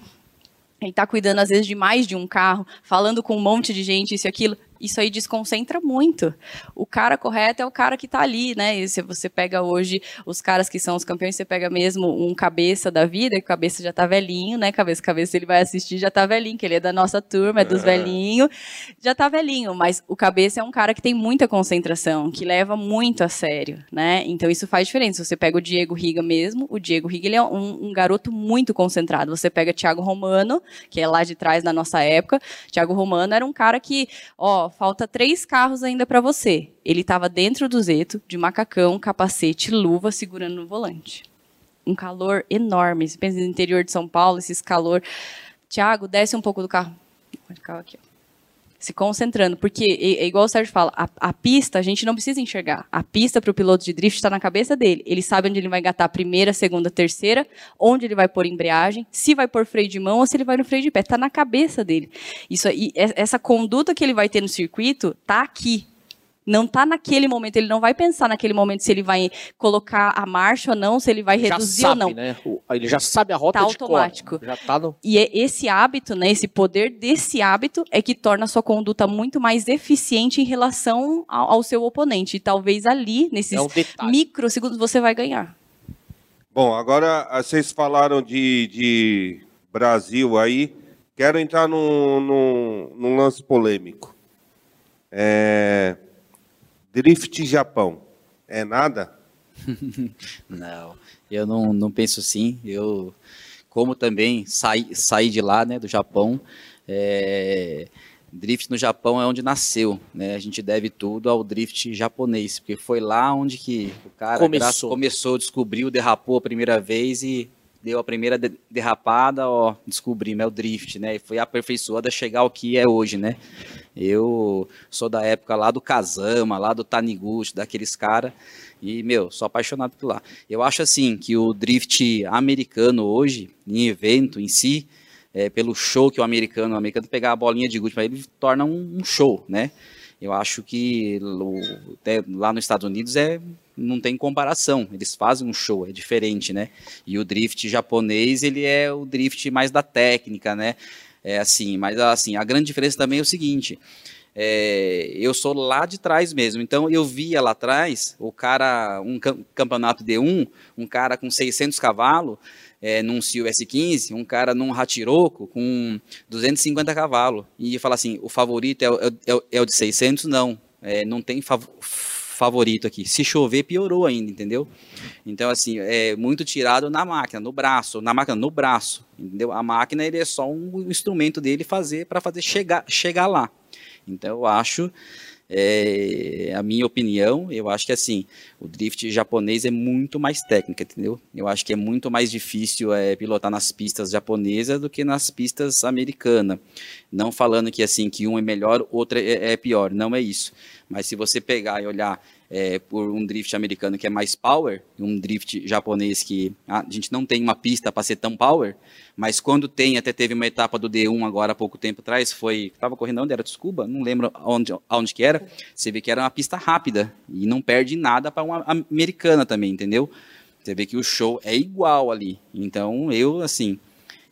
ele está cuidando, às vezes, de mais de um carro, falando com um monte de gente, isso e aquilo isso aí desconcentra muito. O cara correto é o cara que está ali, né? E se você pega hoje os caras que são os campeões, você pega mesmo um cabeça da vida, que o cabeça já tá velhinho, né? Cabeça, cabeça ele vai assistir, já tá velhinho, que ele é da nossa turma, é dos é. velhinhos, já tá velhinho, mas o cabeça é um cara que tem muita concentração, que leva muito a sério, né? Então isso faz diferença. Você pega o Diego Riga mesmo, o Diego Riga ele é um, um garoto muito concentrado. Você pega Thiago Romano, que é lá de trás da nossa época. Thiago Romano era um cara que, ó, falta três carros ainda para você. Ele estava dentro do Zeto, de macacão, capacete, luva, segurando no volante. Um calor enorme. Você pensa no interior de São Paulo, esses calor. Tiago, desce um pouco do carro. Pode ficar aqui, ó se concentrando, porque é, é igual o Sérgio fala, a, a, pista a gente não precisa enxergar. A pista para o piloto de drift está na cabeça dele. Ele sabe onde ele vai engatar a primeira, segunda, terceira, onde ele vai pôr embreagem, se vai pôr freio de mão ou se ele vai no freio de pé. Está na cabeça dele. Isso aí, essa conduta que ele vai ter no circuito está aqui. Não está naquele momento, ele não vai pensar naquele momento se ele vai colocar a marcha ou não, se ele vai reduzir sabe, ou não. Né? Ele já sabe a rota tá automático. Já tá no... E é esse hábito, né, esse poder desse hábito é que torna a sua conduta muito mais eficiente em relação ao, ao seu oponente. E talvez ali, nesses é um microsegundos, você vai ganhar. Bom, agora ah, vocês falaram de, de Brasil aí. Quero entrar num, num, num lance polêmico. É, Drift Japão é nada? não, eu não, não penso assim. Eu, como também saí, saí de lá, né, do Japão, é, drift no Japão é onde nasceu, né? A gente deve tudo ao drift japonês, porque foi lá onde que o cara começou, começou descobriu, derrapou a primeira vez e deu a primeira de derrapada, ó, descobri, é o drift, né? E foi aperfeiçoado a chegar ao que é hoje, né? Eu sou da época lá do Kazama, lá do Taniguchi, daqueles caras, e, meu, sou apaixonado por lá. Eu acho, assim, que o drift americano hoje, em evento em si, é, pelo show que o americano, o americano pegar a bolinha de gude, ele torna um show, né? Eu acho que lá nos Estados Unidos é não tem comparação. Eles fazem um show, é diferente, né? E o drift japonês, ele é o drift mais da técnica, né? É assim, mas assim, a grande diferença também é o seguinte, é, eu sou lá de trás mesmo, então eu via lá atrás o cara, um campeonato D1, um cara com 600 cavalos, é, num Cio S15, um cara num Hatiroco com 250 cavalos, e fala assim, o favorito é, é, é, é o de 600? Não, é, não tem favorito favorito aqui. Se chover, piorou ainda, entendeu? Então, assim, é muito tirado na máquina, no braço, na máquina, no braço, entendeu? A máquina, ele é só um instrumento dele fazer para fazer chegar, chegar lá. Então, eu acho é, a minha opinião, eu acho que assim, o drift japonês é muito mais técnica, entendeu? Eu acho que é muito mais difícil é, pilotar nas pistas japonesas do que nas pistas americanas. Não falando que assim que um é melhor, outro é, é pior, não é isso. Mas se você pegar e olhar é, por um drift americano que é mais power, um drift japonês que a gente não tem uma pista para ser tão power, mas quando tem, até teve uma etapa do D1 agora há pouco tempo atrás, foi, estava correndo onde era Tsukuba, não lembro onde, onde que era, você vê que era uma pista rápida e não perde nada para uma americana também, entendeu? Você vê que o show é igual ali. Então, eu, assim,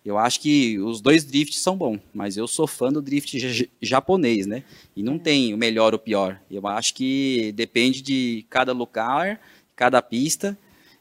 eu acho que os dois drifts são bons, mas eu sou fã do drift japonês, né? E não tem o melhor ou pior. Eu acho que depende de cada lugar, cada pista.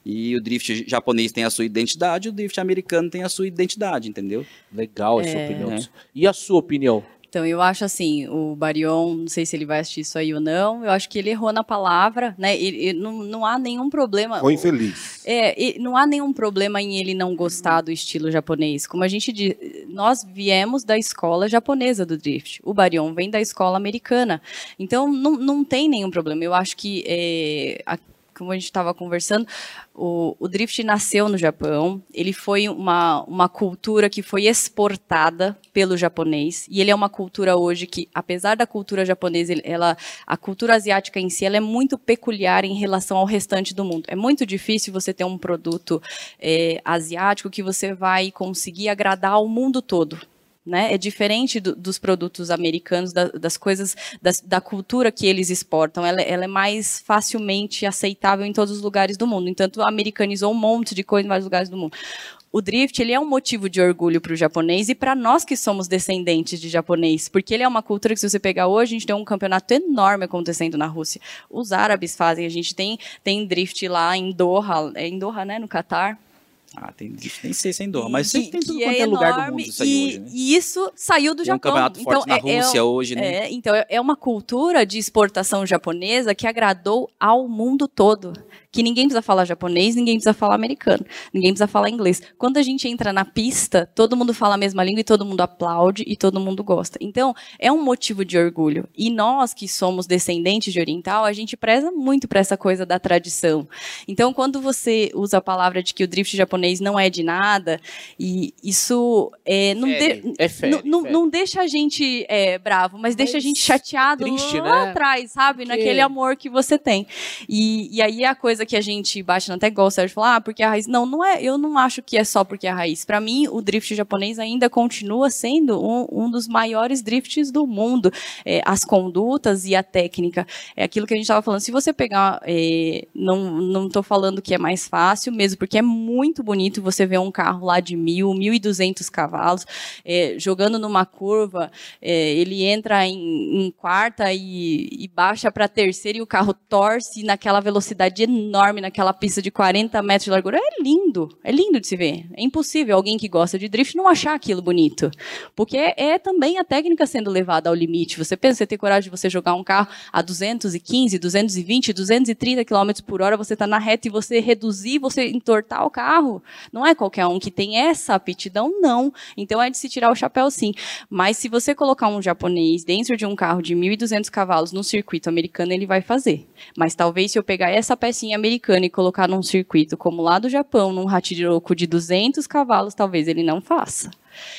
E o drift japonês tem a sua identidade, o drift americano tem a sua identidade, entendeu? Legal essa é... opinião. É. E a sua opinião? Então, eu acho assim, o Barion, não sei se ele vai assistir isso aí ou não, eu acho que ele errou na palavra, né? Ele, ele não, não há nenhum problema. Foi infeliz. É, não há nenhum problema em ele não gostar do estilo japonês. Como a gente diz, nós viemos da escola japonesa do drift. O Barion vem da escola americana. Então, não, não tem nenhum problema. Eu acho que é, a, como a gente estava conversando, o, o, drift nasceu no Japão, ele foi uma, uma cultura que foi exportada pelo japonês, e ele é uma cultura hoje que, apesar da cultura japonesa, ela, a cultura asiática em si, ela é muito peculiar em relação ao restante do mundo. É muito difícil você ter um produto é, asiático que você vai conseguir agradar ao mundo todo. Né? É diferente do, dos produtos americanos, da, das coisas, das, da cultura que eles exportam. Ela, ela, é mais facilmente aceitável em todos os lugares do mundo. Então, americanizou um monte de coisa em vários lugares do mundo. O drift ele é um motivo de orgulho para o japonês e para nós que somos descendentes de japonês, porque ele é uma cultura que se você pegar hoje, a gente tem um campeonato enorme acontecendo na Rússia. Os árabes fazem, a gente tem, tem drift lá em Doha, é em Doha, né, no Catar. Ah, tem, nem sei se é Doha, mas sei que tem tudo quanto é, é lugar do mundo isso e, hoje, né? E isso saiu do tem Japão. um campeonato então, forte então, na Rússia é, hoje, né? É, então é, é uma cultura de exportação japonesa que agradou ao mundo todo que ninguém precisa falar japonês, ninguém precisa falar americano, ninguém precisa falar inglês. Quando a gente entra na pista, todo mundo fala a mesma língua e todo mundo aplaude e todo mundo gosta. Então, é um motivo de orgulho. E nós que somos descendentes de oriental, a gente preza muito para essa coisa da tradição. Então, quando você usa a palavra de que o drift japonês não é de nada, e isso é, não, fere, de, é fere, não, fere. não, deixa a gente é, bravo, mas, mas, deixa a gente chateado triste, lá né? atrás, sabe? Porque... Naquele amor que você tem. E, e aí a coisa coisa que a gente bate até igual o Sérgio falar, ah, porque a raiz. Não, não é. Eu não acho que é só porque é a raiz. Para mim, o drift japonês ainda continua sendo um, um dos maiores drifts do mundo. É, as condutas e a técnica. É aquilo que a gente estava falando. Se você pegar. É, não, não estou falando que é mais fácil mesmo, porque é muito bonito você ver um carro lá de mil, mil e duzentos cavalos, é, jogando numa curva, é, ele entra em, em quarta e, e baixa para terceira e o carro torce naquela velocidade enorme enorme naquela pista de 40 metros de largura. É lindo, é lindo de se ver. É impossível alguém que gosta de drift não achar aquilo bonito. Porque é, também a técnica sendo levada ao limite. Você pensa, você ter coragem de você jogar um carro a 215, 220, 230 km por hora, você está na reta e você reduzir, você entortar o carro. Não é qualquer um que tem essa aptidão, não. Então é de se tirar o chapéu, sim. Mas se você colocar um japonês dentro de um carro de 1.200 cavalos no circuito americano, ele vai fazer. Mas talvez se eu pegar essa pecinha americana e colocar num circuito como lá do Japão, num Hachiroko de 200 cavalos, talvez ele não faça.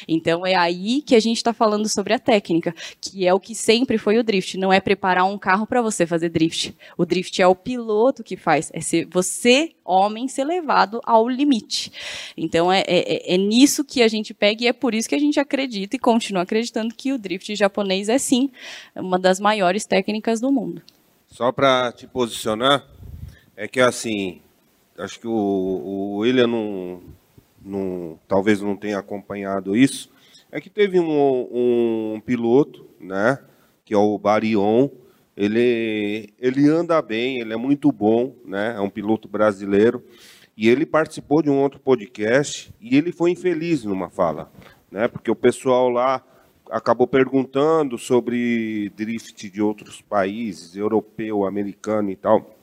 Então é aí que a gente está falando sobre a técnica, que é o que sempre foi o drift. Não é preparar um carro para você fazer drift. O drift é o piloto que faz. É ser você, homem, ser levado ao limite. Então é, é, é nisso que a gente pega e é por isso que a gente acredita e continua acreditando que o drift japonês é sim uma das maiores técnicas do mundo. Só para te posicionar, é que assim, acho que o, o William não, não, talvez não tenha acompanhado isso, é que teve um, um piloto, né, que é o Barion, ele, ele anda bem, ele é muito bom, né, é um piloto brasileiro, e ele participou de um outro podcast e ele foi infeliz numa fala, né, porque o pessoal lá acabou perguntando sobre drift de outros países, europeu, americano e tal.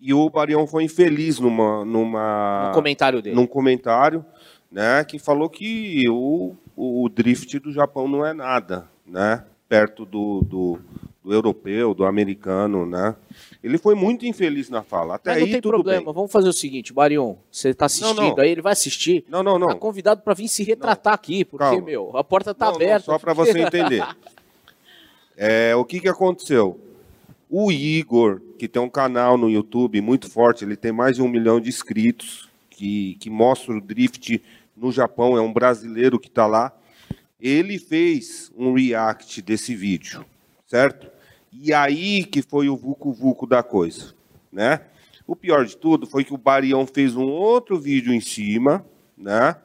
E o Barião foi infeliz numa, numa no comentário dele. Num comentário, né, que falou que o, o drift do Japão não é nada, né, perto do, do, do europeu, do americano, né? Ele foi muito infeliz na fala. Até Mas aí não tem tudo problema. bem. Vamos fazer o seguinte, Barion. Você está assistindo Não, não. aí, ele vai assistir. Não, não, não. Tá convidado para vir se retratar aqui, porque, Calma. meu, a porta tá Não, não, aberta. só para você entender. É, o que, que aconteceu? O Igor, que tem um canal no YouTube muito forte, ele tem mais de um milhão de inscritos, que, que mostra o drift no Japão, é um brasileiro que está lá. Ele fez um react desse vídeo, certo? E aí que foi o vucu-vucu da coisa, né? O pior de tudo foi que o Barião fez um outro vídeo em cima, né?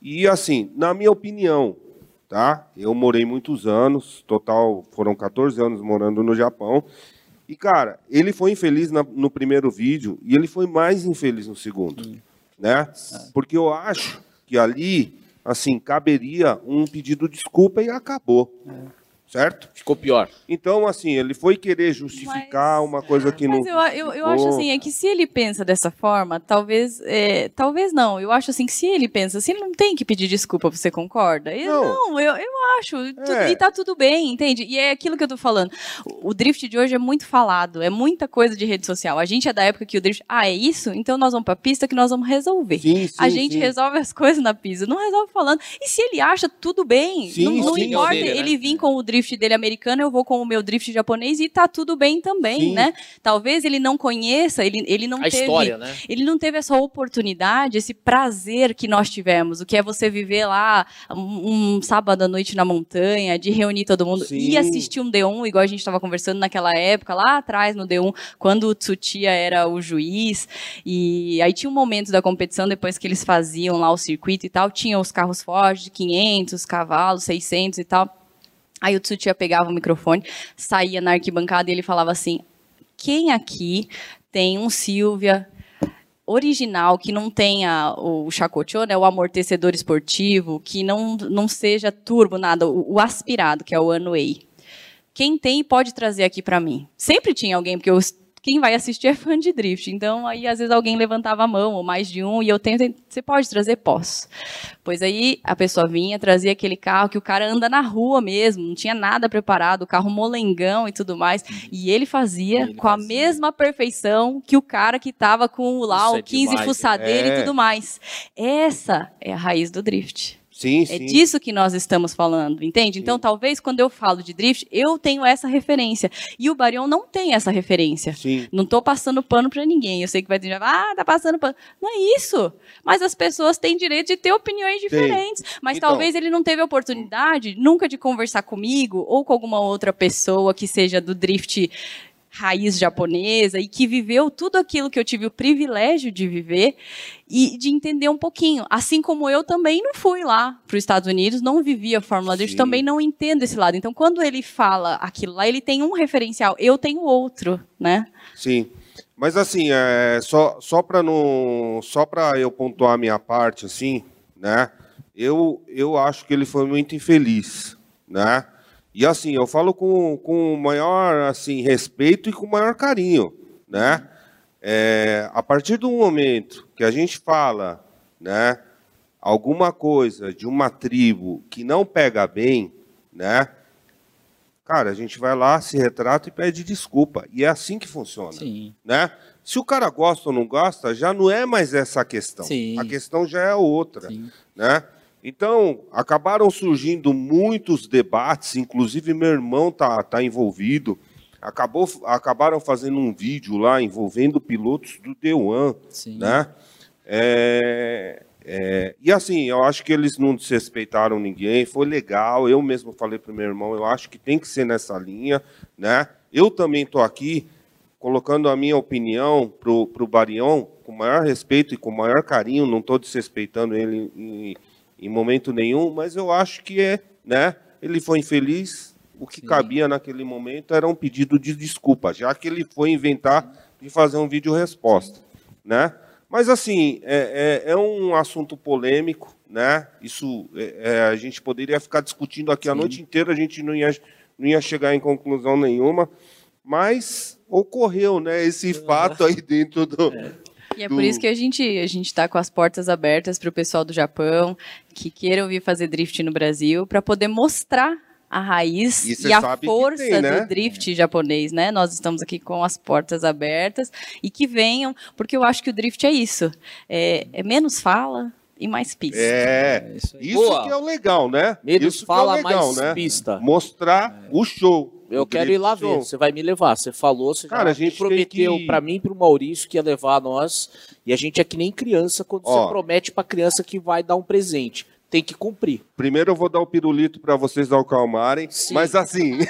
E assim, na minha opinião, tá? Eu morei muitos anos, total foram 14 anos morando no Japão. E cara, ele foi infeliz na- no primeiro vídeo e ele foi mais infeliz no segundo, né? Porque eu acho que ali, assim, caberia um pedido de desculpa e acabou. Certo? Ficou pior. Então, assim, ele foi querer justificar uma coisa que Mas não. eu, eu, eu acho assim, é que se ele pensa dessa forma, talvez. é, talvez não. Eu acho assim que se ele pensa assim, ele não tem que pedir desculpa, você concorda? Eu, Não. não, eu, eu acho. tu- É. E tá tudo bem, entende? E é aquilo que eu tô falando. O, o drift de hoje é muito falado, é muita coisa de rede social. A gente é da época que o drift. Ah, é isso? Então nós vamos pra pista que nós vamos resolver. Sim, sim, a gente sim. resolve as coisas na pista, não resolve falando. E se ele acha tudo bem, Sim, não, não sim. importa Dele, né? ele vir com o drift dele americano, eu vou com o meu drift japonês e tá tudo bem também, Sim. né? Talvez ele não conheça, ele, ele não A teve. história, né? Ele não teve essa oportunidade, esse prazer que nós tivemos, o que é você viver lá um, um sábado à noite na montanha, de reunir todo mundo Sim. e assistir um D1, igual a gente estava conversando naquela época, lá atrás no D1, quando o Tsuchiya era o juiz. E aí tinha um momento da competição, depois que eles faziam lá o circuito e tal, tinha os carros fortes, de 500 cavalos, 600 e tal. Aí o Tsuchiya pegava o microfone, saía na arquibancada e ele falava assim: quem aqui tem um Silvia original, que não tenha o chacoteou, né, o amortecedor esportivo, que não, não seja turbo, nada, o, o aspirado, que é o One-Way. Quem tem pode trazer aqui para mim. Sempre tinha alguém, porque eu, quem vai assistir é fã de drift. Então, aí, às vezes, alguém levantava a mão, ou mais de um, e eu tenho, tenho- você pode trazer? Posso. Pois aí, a pessoa vinha, trazia aquele carro que o cara anda na rua mesmo, não tinha nada preparado, o carro molengão e tudo mais. E ele fazia Ele com a fazia. mesmo perfeição que o cara que estava com o lá Isso o é 15 demais, fuçadeira é. e tudo mais. Essa é a raiz do drift. Sim, É sim. disso que nós estamos falando, entende? Então, talvez quando eu falo de drift, eu tenho essa referência. E o Barion não tem essa referência. Sim. Não estou passando pano para ninguém. Eu sei que vai dizer, ah, tá passando pano. Não é isso. Mas as pessoas têm direito de ter opiniões diferentes. Mas Então- talvez ele não teve a oportunidade nunca de conversar comigo ou com alguma outra pessoa que seja do drift raiz japonesa e que viveu tudo aquilo que eu tive o privilégio de viver e de entender um pouquinho. Assim como eu também não fui lá para os Estados Unidos, não vivi a Fórmula Drift, Sim. também não entendo esse lado. Então, quando ele fala aquilo lá, ele tem um referencial, eu tenho outro, né? Sim. Mas assim, é, só, só para não. Só para eu pontuar a minha parte, assim, né? Eu, eu acho que ele foi muito infeliz, né? E assim, eu falo com, com o maior assim, respeito e com o maior carinho, né? É, a partir do momento que a gente fala, né, alguma coisa de uma tribo que não pega bem, né? Cara, a gente vai lá, se retrata e pede desculpa. E é assim que funciona Sim. né? Se o cara gosta ou não gosta, já não é mais essa a questão. Sim. A questão já é outra, Sim. né? Então, acabaram surgindo muitos debates, inclusive meu irmão tá, tá envolvido. Acabou, acabaram fazendo um vídeo lá envolvendo pilotos do D1, Sim. né? É, é, e assim, eu acho que eles não desrespeitaram ninguém, foi legal. Eu mesmo falei para o meu irmão, eu acho que tem que ser nessa linha, né? Eu também estou aqui colocando a minha opinião pro pro Barion com o maior respeito e com o maior carinho. Não estou desrespeitando ele em, em momento nenhum, mas eu acho que é, né? Ele foi infeliz. O que Sim. cabia naquele momento era um pedido de desculpa, já que ele foi inventar de fazer um vídeo resposta, né? Mas assim é, é, é um assunto polêmico, né? Isso é, é, a gente poderia ficar discutindo aqui a Sim. noite inteira, a gente não ia, não ia chegar em conclusão nenhuma, mas ocorreu, né? Esse fato aí dentro do, E é do- por isso que a gente a gente está com as portas abertas para o pessoal do Japão que queiram vir fazer drift no Brasil para poder mostrar a raiz e, e a força tem, né? do drift japonês, né? Nós estamos aqui com as portas abertas e que venham, porque eu acho que o drift é isso. É, é menos fala, e mais pista. É, é isso, isso que é o legal, né? Menos isso fala, é legal, mais né? pista. Mostrar é. o show. Eu quero ir lá ver, você vai me levar. Você falou, você Cara, a gente prometeu que... para mim e pro Maurício que ia levar nós. E a gente é que nem criança quando Ó, você promete pra criança que vai dar um presente tem que cumprir. Primeiro eu vou dar o pirulito para vocês acalmarem, Sim. mas assim,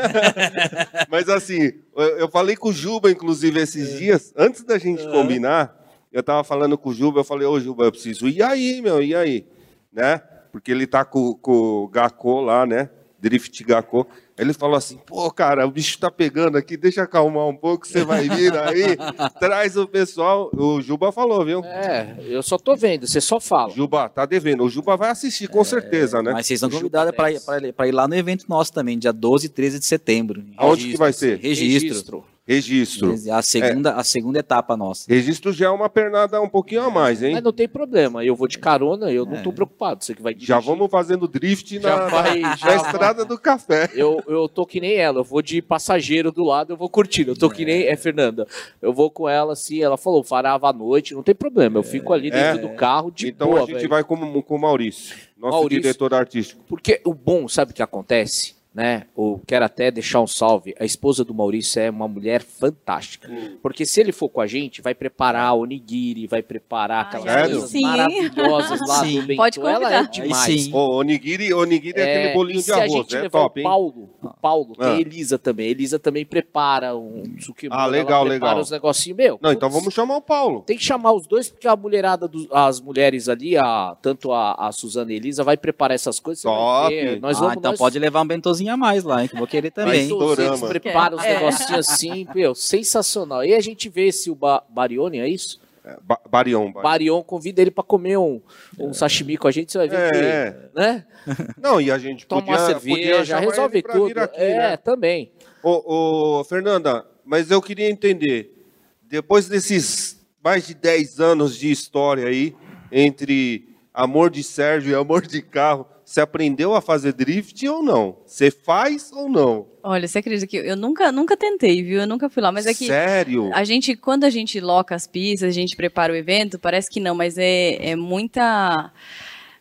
mas assim, eu falei com o Juba inclusive esses é. dias, antes da gente é. combinar, eu tava falando com o Juba, eu falei, ô Juba, eu preciso e aí, meu, e aí, né? Porque ele tá com, com o Gakko lá, né? Drift Gakko. Ele falou assim: pô, cara, o bicho tá pegando aqui, deixa acalmar um pouco, você vai vir aí, traz o pessoal. O Juba falou, viu? É, eu só tô vendo, você só fala. Juba, tá devendo. O Juba vai assistir, com é, certeza, né? Mas vocês estão convidados para ir, ir lá no evento nosso também, dia 12 e 13 de setembro. Aonde que vai ser? Registro. Registro. Registro. A segunda, é. a segunda etapa nossa. Registro já é uma pernada um pouquinho a mais, hein? Mas não tem problema. Eu vou de carona, eu não estou é. preocupado. Você que vai dirigir. Já vamos fazendo drift na, vai, na, na estrada do café. Eu, eu tô que nem ela. Eu vou de passageiro do lado, eu vou curtindo. Eu tô que nem. É, Fernanda. Eu vou com ela assim. Ela falou, farava à noite, não tem problema. Eu fico ali dentro é. do carro de Então boa, a gente véio. vai com, com o Maurício, nosso Maurício, diretor artístico. Porque o bom, sabe o que acontece? Né? Ou quero até deixar um salve. A esposa do Maurício é uma mulher fantástica. Hum. Porque se ele for com a gente, vai preparar o onigiri, vai preparar aquelas Ai, coisas sim. maravilhosas lá sim. do Bento. Pode Ela é demais. O onigiri, onigiri é, é aquele bolinho de arroz, é top, o Paulo, o Paulo, ah. tem a Elisa também. A Elisa também prepara um sukimono. Ah, legal, ela legal. os negocinhos, meu. Não, então vamos chamar o Paulo. Tem que chamar os dois, porque a mulherada, do, as mulheres ali, a, tanto a, a Suzana e a Elisa, vai preparar essas coisas. Top. Nós vamos, ah, então nós... pode levar um bentozinho a mais lá, hein? vou querer também. Vocês preparam os é. negocinhos assim, meu, sensacional. E a gente vê se o ba Barione, é isso? É, ba Barion, Barion. Barion convida ele para comer um, um sashimi com a gente, você vai ver é. que, né? Não, e a gente Toma podia, uma cerveja, já resolve tudo. Aqui, é, né? também. Ô, ô, Fernanda, mas eu queria entender, depois desses mais de 10 anos de história aí, entre amor de Sérgio e amor de carro, você aprendeu a fazer drift ou não? Você faz ou não? Olha, você acredita que eu nunca, nunca tentei, viu? Eu nunca fui lá, mas é que Sério? A gente, quando a gente loca as pistas, a gente prepara o evento, parece que não, mas é, é muita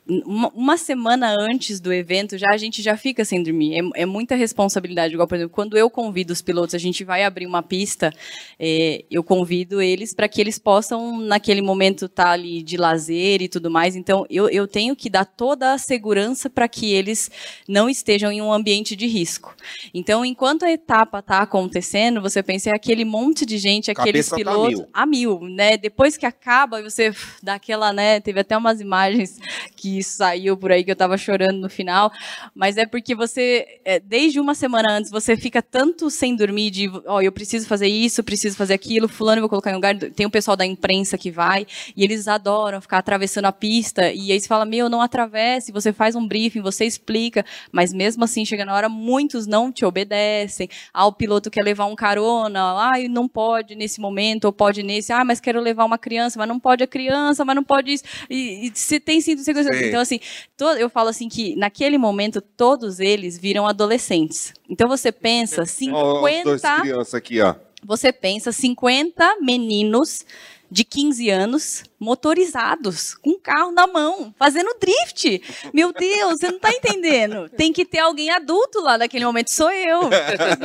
uma, semana antes do evento, já a gente já fica sem dormir. É, é, muita responsabilidade. Igual, por exemplo, quando eu convido os pilotos, a gente vai abrir uma pista, é, eu convido eles para que eles possam, naquele momento, estar tá ali de lazer e tudo mais. Então, eu, eu tenho que dar toda a segurança para que eles não estejam em um ambiente de risco. Então, enquanto a etapa está acontecendo, você pensa, é aquele monte de gente, aqueles Cabeça pilotos tá mil. a mil, né? Depois que acaba, você dá aquela, né? Teve até umas imagens que saiu por aí que eu tava chorando no final, mas é porque você, é, desde uma semana antes, você fica tanto sem dormir de, ó, oh, eu preciso fazer isso, preciso fazer aquilo, fulano vou colocar em lugar, tem o pessoal da imprensa que vai, e eles adoram ficar atravessando a pista, e aí você fala, meu, não atravesse, você faz um briefing, você explica, mas mesmo assim, chega na hora, muitos não te obedecem, ah, o piloto quer levar um carona, ah, não pode nesse momento, ou pode nesse, ah, mas quero levar uma criança, mas não pode a criança, mas não pode isso, e, e você tem sido segurança, então, assim, eu falo assim que naquele momento todos eles viram adolescentes. Então você pensa 50. Ó, dois crianças aqui, ó. Você pensa 50 meninos de 15 anos motorizados, com um carro na mão, fazendo drift. Meu Deus, você não está entendendo. Tem que ter alguém adulto lá naquele momento, sou eu.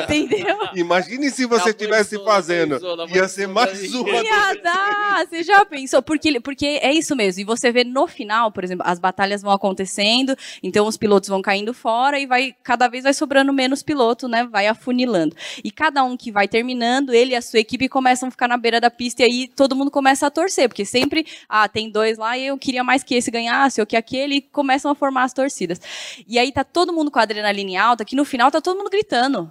Entendeu? Imagine se você estivesse fazendo. Ia ser mais uma. Ia dar, você já pensou? Porque, porque é isso mesmo. E você vê no final, por exemplo, as batalhas vão acontecendo, então os pilotos vão caindo fora e vai cada vez vai sobrando menos piloto, né? Vai afunilando. E cada um que vai terminando, ele e a sua equipe começam a ficar na beira da pista e aí todo mundo começa a torcer, porque sempre ah, tem dois lá e eu queria mais que esse ganhasse ou que aquele, e começam a formar as torcidas. E aí tá todo mundo com a adrenalina alta, que no final tá todo mundo gritando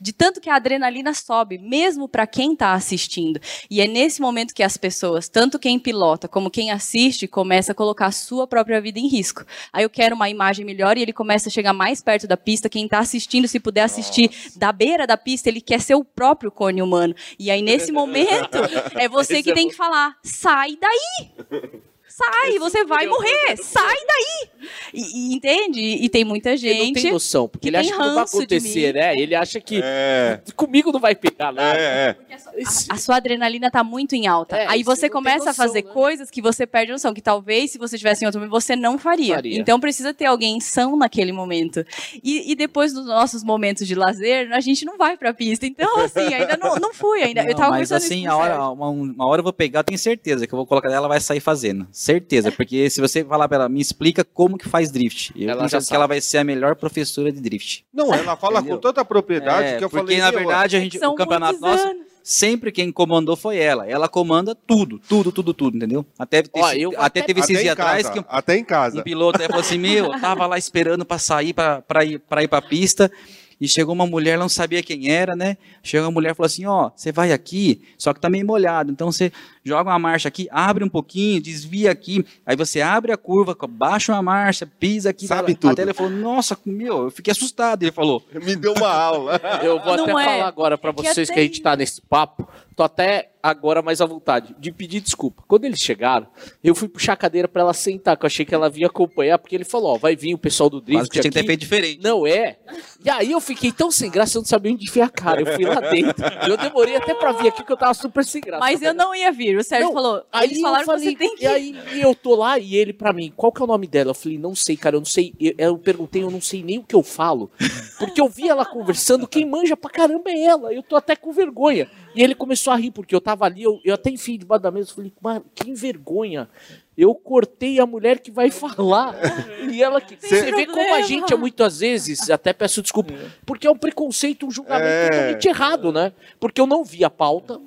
de tanto que a adrenalina sobe, mesmo para quem está assistindo. E é nesse momento que as pessoas, tanto quem pilota como quem assiste, começa a colocar a sua própria vida em risco. Aí eu quero uma imagem melhor e ele começa a chegar mais perto da pista. Quem está assistindo, se puder assistir Nossa. da beira da pista, ele quer ser o próprio cone humano. E aí nesse momento é você Esse que é tem que falar: sai daí! sai, você vai morrer, sai daí. E, e entende? E, tem muita gente. Ele não tem noção, porque ele acha que não vai acontecer, né? Ele acha que é. comigo não vai pegar nada. É, é. A, a, sua adrenalina tá muito em alta. É, Aí você começa noção, a fazer né? coisas que você perde noção, que talvez se você tivesse em outro momento você não faria. faria. Então precisa ter alguém são naquele momento. E, e, depois dos nossos momentos de lazer, a gente não vai pra pista. Então, assim, ainda não, não fui ainda. Não, eu tava mas assim, a hora, uma, uma, hora eu vou pegar, eu tenho certeza que eu vou colocar ela, vai sair fazendo. Certeza. Porque se você falar pra ela, me explica como que faz drift. Eu ela já que ela vai ser a melhor professora de drift. Não, ela fala Entendeu? com tanta propriedade é, que eu porque, falei. Porque, na verdade, a gente, o campeonato nosso sempre quem comandou foi ela. Ela comanda tudo, tudo, tudo, tudo, entendeu? Até, ter, Ó, eu, até, até teve esses dias atrás que até em casa. um piloto até falou assim: Meu, tava lá esperando para sair para ir para ir para pista e chegou uma mulher, não sabia quem era, né? Chegou uma mulher e falou assim: Ó, você vai aqui, só que tá meio molhado. Então você joga uma marcha aqui, abre um pouquinho, desvia aqui. Aí você abre a curva, baixa uma marcha, pisa aqui. Sabe tudo. Até ele falou: Nossa, meu, eu fiquei assustado. Ele falou: Me deu uma aula. eu vou não até é. falar agora para vocês que, que a gente tá nesse papo. Tô até agora mais à vontade de pedir desculpa. Quando eles chegaram, eu fui puxar a cadeira para ela sentar, que eu achei que ela vinha acompanhar, porque ele falou: Ó, vai vir o pessoal do Drift. Mas que tinha que ter feito diferente. Não é. E aí eu fiquei tão sem graça, eu não sabia onde enfiar a cara. Eu fui lá dentro. Eu demorei até pra vir aqui, que eu tava super sem graça. Mas eu não ia vir. O Sérgio não, falou. Aí eles falaram falei, que você tem que. E aí eu tô lá e ele pra mim, qual que é o nome dela? Eu falei, não sei, cara, eu não sei. Eu, eu perguntei, eu não sei nem o que eu falo. Porque eu vi ela conversando, quem manja pra caramba é ela. Eu tô até com vergonha. E ele começou a rir, porque eu tava ali, eu, eu até enfim debaixo da mesa, falei, mano, que vergonha. Eu cortei a mulher que vai falar. E ela que. Você vê como a gente é muitas vezes, até peço desculpa, porque é um preconceito, um julgamento é... totalmente errado, né? Porque eu não vi a pauta,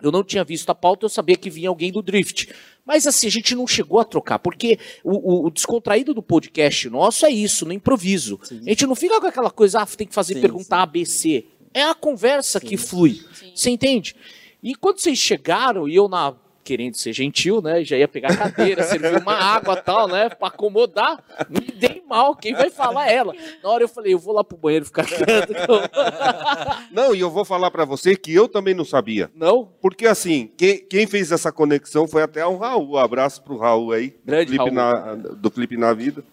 eu não tinha visto a pauta, eu sabia que vinha alguém do Drift. Mas assim, a gente não chegou a trocar, porque o, o, o descontraído do podcast nosso é isso, no improviso. Sim. A gente não fica com aquela coisa, ah, tem que fazer sim, perguntar sim. A, B, C. É a conversa que flui. Você entende? E quando vocês chegaram, e eu na querendo ser gentil, né? Já ia pegar a cadeira, servir uma água tal, né? Pra acomodar. Me dei mal, quem vai falar é ela. Na hora eu falei, eu vou lá pro banheiro ficar quieto. Não, e eu vou falar para você que eu também não sabia. Não? Porque assim, quem, quem fez essa conexão foi até o Raul. Um abraço pro Raul aí. Grande do clipe, Raul. Na, do clipe na vida.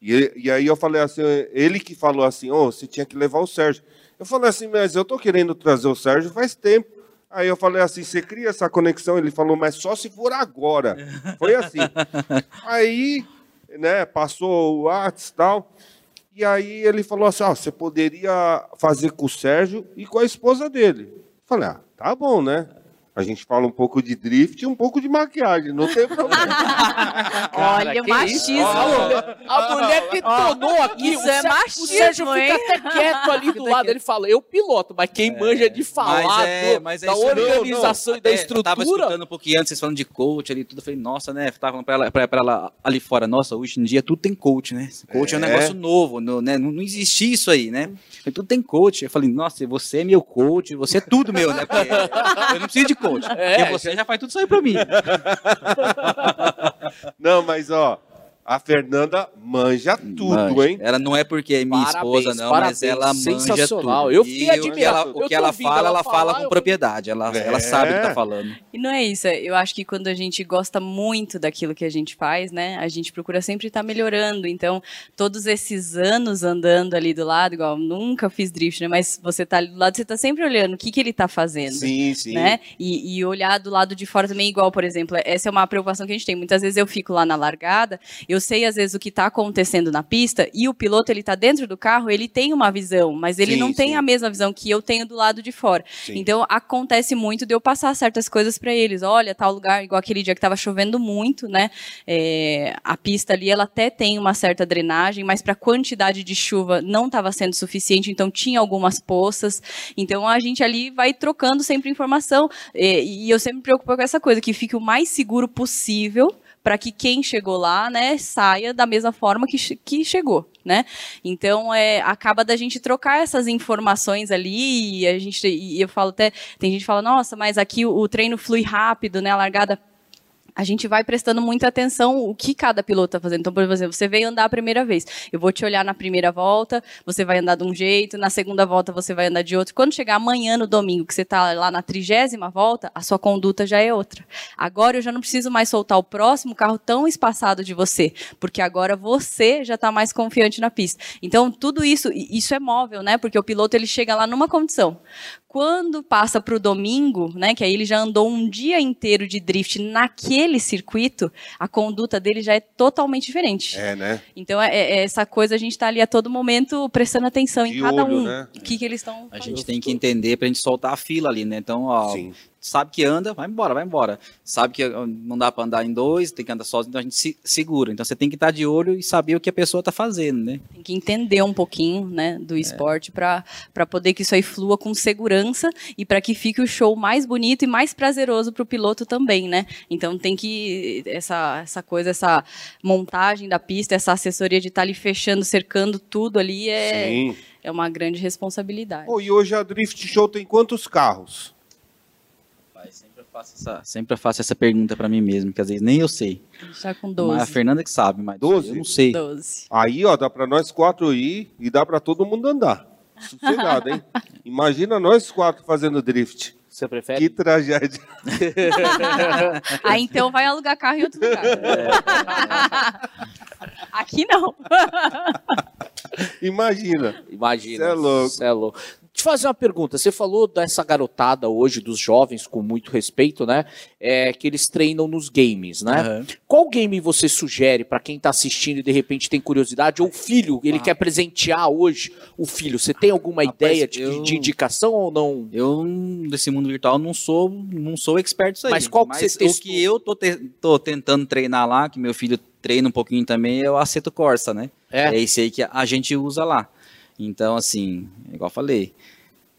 E, e aí eu falei assim, ele que falou assim, oh, você tinha que levar o Sérgio. Eu falei assim, mas eu tô querendo trazer o Sérgio faz tempo. Aí eu falei assim, você cria essa conexão? Ele falou, mas só se for agora. Foi assim. aí, né, passou o WhatsApp e tal. E aí ele falou assim, ó, você poderia fazer com o Sérgio e com a esposa dele. Eu falei, ah, tá bom, né? A gente fala um pouco de drift e um pouco de maquiagem, não tem problema. Olha, o machismo. a mulher detonou aqui. Isso é machismo, O Sérgio fica até quieto ali do lado. Ele fala, eu piloto, mas quem é, manja de falar é, mas é da organização não, não. e da estrutura... Eu tava escutando um pouquinho antes, vocês falando de coach ali, tudo. Eu falei, nossa, né? Tava falando pra ela, pra, pra ela ali fora, nossa, hoje em dia tudo tem coach, né? Coach é, é um negócio novo, no, né? Não, não existia isso aí, né? Tudo tem coach. Eu falei, nossa, você é meu coach, você é tudo meu, né? Porque eu não preciso de coach coach. É, e você já faz tudo isso aí pra mim. Não, mas ó, a Fernanda manja tudo, manja. hein? Ela não é porque é minha parabéns, esposa, não, parabéns, mas ela manja tudo. Eu fiquei admirado. O que ela, o que ela fala, ela, ela fala com propriedade. Ela, é. ela sabe o que tá falando. E não é isso. Eu acho que quando a gente gosta muito daquilo que a gente faz, né? A gente procura sempre estar tá melhorando. Então, todos esses anos andando ali do lado, igual nunca fiz drift, né? Mas você tá ali do lado, você tá sempre olhando o que, que ele tá fazendo. Sim, sim. Né? E, e olhar do lado de fora também, igual, por exemplo, essa é uma preocupação que a gente tem. Muitas vezes eu fico lá na largada, eu eu sei às vezes o que está acontecendo na pista e o piloto ele está dentro do carro, ele tem uma visão, mas ele sim, não tem sim. a mesma visão que eu tenho do lado de fora. Sim. Então acontece muito de eu passar certas coisas para eles. Olha, tal lugar, igual aquele dia que estava chovendo muito, né? É, a pista ali ela até tem uma certa drenagem, mas para a quantidade de chuva não estava sendo suficiente, então tinha algumas poças. Então a gente ali vai trocando sempre informação é, e eu sempre me preocupo com essa coisa que fique o mais seguro possível para que quem chegou lá, né, saia da mesma forma que, que chegou, né? Então, é, acaba da gente trocar essas informações ali e a gente, e eu falo até, tem gente que fala, nossa, mas aqui o, o treino flui rápido, né, a largada a gente vai prestando muita atenção o que cada piloto está fazendo. Então, por exemplo, você veio andar a primeira vez, eu vou te olhar na primeira volta, você vai andar de um jeito, na segunda volta você vai andar de outro. Quando chegar amanhã no domingo, que você está lá na trigésima volta, a sua conduta já é outra. Agora eu já não preciso mais soltar o próximo carro tão espaçado de você, porque agora você já está mais confiante na pista. Então, tudo isso, isso é móvel, né? Porque o piloto ele chega lá numa condição. Quando passa para o domingo, né, que aí ele já andou um dia inteiro de drift naquele circuito, a conduta dele já é totalmente diferente. É, né? Então, é, é essa coisa a gente está ali a todo momento prestando atenção De em cada olho, um. né? O que, que eles estão A gente tem que entender pra gente soltar a fila ali, né? Então, ó, Sim. Sabe que anda, vai embora, vai embora. Sabe que ó, não dá pra andar em dois, tem que andar sozinho, então a gente se segura. Então você tem que estar de olho e saber o que a pessoa tá fazendo, né? Tem que entender um pouquinho né, É. do esporte para poder que isso aí flua com segurança e para que fique o show mais bonito e mais prazeroso para o piloto também, né? Então tem que essa, essa coisa, essa montagem da pista, essa assessoria de estar ali fechando, cercando tudo ali é, Sim. é uma grande responsabilidade. Pô, e hoje a Drift Show tem quantos carros? Pai, sempre eu faço essa, sempre faço essa pergunta pra mim mesmo, que às vezes nem eu sei. A gente tá com Mas 12. a Fernanda que sabe, mas 12? eu não sei. 12. Aí, ó, dá pra nós quatro ir e dá pra todo mundo andar. Sossegado, hein? Imagina nós quatro fazendo drift. Você prefere? Que tragédia. Aí então vai alugar carro em outro lugar. É. Aqui não. Imagina. Imagina. Cê é louco. Cê é louco. Te fazer uma pergunta. Você falou dessa garotada hoje, dos jovens, com muito respeito, né? É, que eles treinam nos games, né? Aham. Qual game você sugere pra quem tá assistindo e de repente tem curiosidade? Ou o filho, ele quer presentear hoje o filho. Você tem alguma Rapaz, ideia de, eu- de indicação ou não? Eu, desse mundo virtual, não sou, não sou expert nisso aí. Mas qual que você o testou? que eu tô, te- tô tentando treinar lá, que meu filho treina um pouquinho também, é o Aceto Corsa, né? É. É esse aí que a gente usa lá. Então, assim, igual eu falei,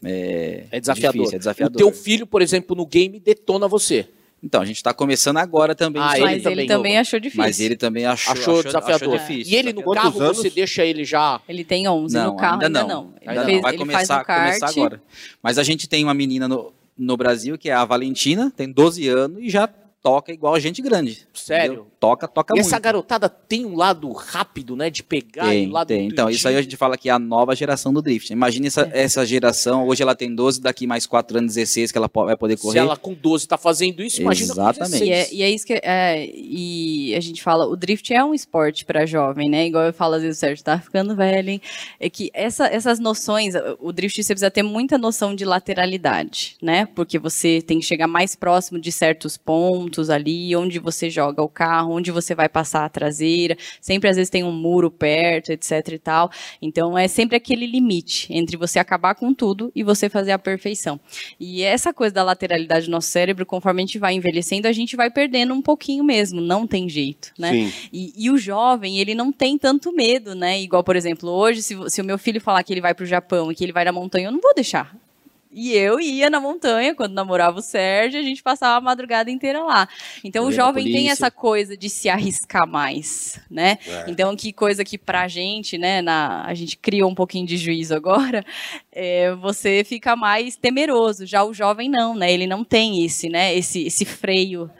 é, É desafiador. difícil, é desafiador. O teu filho, por exemplo, no game detona você. Então, a gente tá começando agora também. Ah, ele. Mas também, ele também achou difícil. Mas ele também achou, Achou, desafiador. achou difícil. E ele no Quantos carro, anos? você deixa ele já. Ele tem 11 Não, no carro, ainda ainda não. não. Ainda Ele não. fez- Vai ele começar, faz no kart. começar agora. Mas a gente tem uma menina no, no Brasil que é a Valentina, tem 12 anos e já toca igual gente grande. Sério? entendeu? Toca, toca e muito. essa garotada tem um lado rápido, né? De pegar e Tem, um lado tem. Então, isso aí a gente fala que é a nova geração do drift. Imagina essa, É. essa geração, hoje ela tem 12, daqui mais 4 anos, 16, que ela vai poder Se correr. ela com 12 tá fazendo isso, imagina com Exatamente. 16. E é, e é isso que é, e a gente fala, o drift é um esporte para jovem, né? Igual eu falo às vezes, o Sérgio tá ficando velho, hein? É que essa- essas noções, o drift você precisa ter muita noção de lateralidade, né? Porque você tem que chegar mais próximo de certos pontos ali, onde você joga o carro, onde você vai passar a traseira. Sempre às vezes tem um muro perto, etc e tal. Então é sempre aquele limite entre você acabar com tudo e você fazer a perfeição. E essa coisa da lateralidade do nosso cérebro, conforme a gente vai envelhecendo, a gente vai perdendo um pouquinho mesmo, não tem jeito, né? E, e o jovem, ele não tem tanto medo, né? Igual, por exemplo, hoje, se, se o meu filho falar que ele vai pro Japão e que ele vai na montanha, eu não vou deixar. E eu ia na montanha, quando namorava o Sérgio, a gente passava a madrugada inteira lá. Então, o Corria na jovem tem essa coisa de se arriscar mais, né? Então, que coisa que pra gente, né, na, a gente criou um pouquinho de juízo agora, é, você fica mais temeroso. Já o jovem não, né? Ele não tem esse, né, esse, esse freio.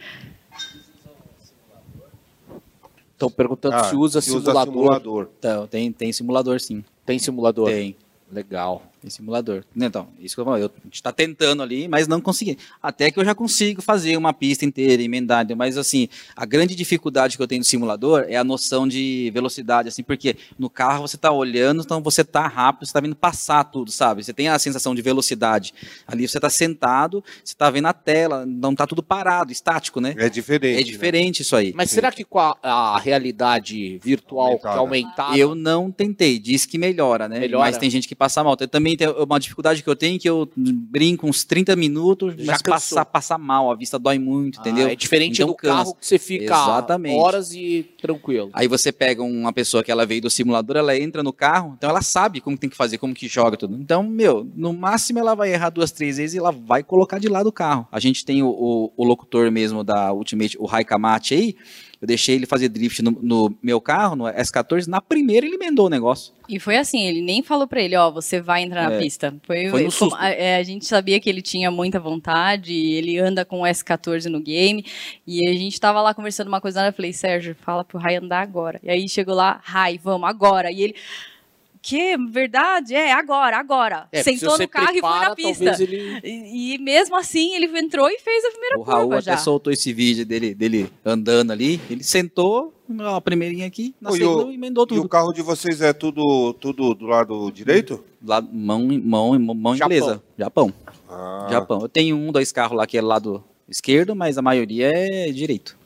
Estão perguntando Ah, se usa se simulador. simulador. Então, tem, tem simulador sim. Tem simulador? Tem. Legal. Tem simulador. Então, isso que eu falo, eu, a gente tá tentando ali, mas não consegui. Até que eu já consigo fazer uma pista inteira, entendeu? mas assim, a grande dificuldade que eu tenho no simulador é a noção de velocidade, assim, porque no carro você tá olhando, então você tá rápido, você tá vendo passar tudo, sabe? Você tem a sensação de velocidade. Ali você tá sentado, você tá vendo a tela, não tá tudo parado, estático, né? É diferente. É né? diferente isso aí. Mas será que com a, a realidade virtual Aumentada. que aumentada, Eu não tentei, diz que melhora, né? Melhora. Mas tem gente que passa mal. Eu também tem uma dificuldade que eu tenho que eu brinco uns 30 minutos, Já mas passar, passar mal, a vista dói muito, Ah, entendeu? é diferente Então do carro cansa. que você fica Exatamente. horas e tranquilo. Aí você pega uma pessoa que ela veio do simulador, ela entra no carro, então ela sabe como tem que fazer, como que joga tudo. Então, meu, no máximo ela vai errar duas, três vezes e ela vai colocar de lado o carro. A gente tem o, o- o locutor mesmo da Ultimate, o Raikamachi aí, Eu deixei ele fazer drift no, no meu carro, no S14, na primeira ele emendou o negócio. E foi assim, ele nem falou pra ele, ó, você vai entrar na É. pista. Foi, Foi susto. a, é, a gente sabia que ele tinha muita vontade, ele anda com o S14 no game, e a gente tava lá conversando uma coisa, eu falei, Sérgio, fala pro Rai andar agora. E aí chegou lá, Rai, vamos, agora. E ele, que, verdade? É, agora, agora. É, se Sentou no carro e foi prepara, na pista. ele- E, e mesmo assim, ele entrou e fez a primeira O Raul curva até já. soltou esse vídeo dele, dele andando ali. Ele sentou, a primeirinha aqui, na e segunda o- emendou E o tudo. carro de vocês é tudo, tudo do lado direito? Lá, mão, mão, mão Japão. inglesa. Japão. Ah, Japão. Eu tenho um, dois carros lá que é lado esquerdo, mas a maioria é direito.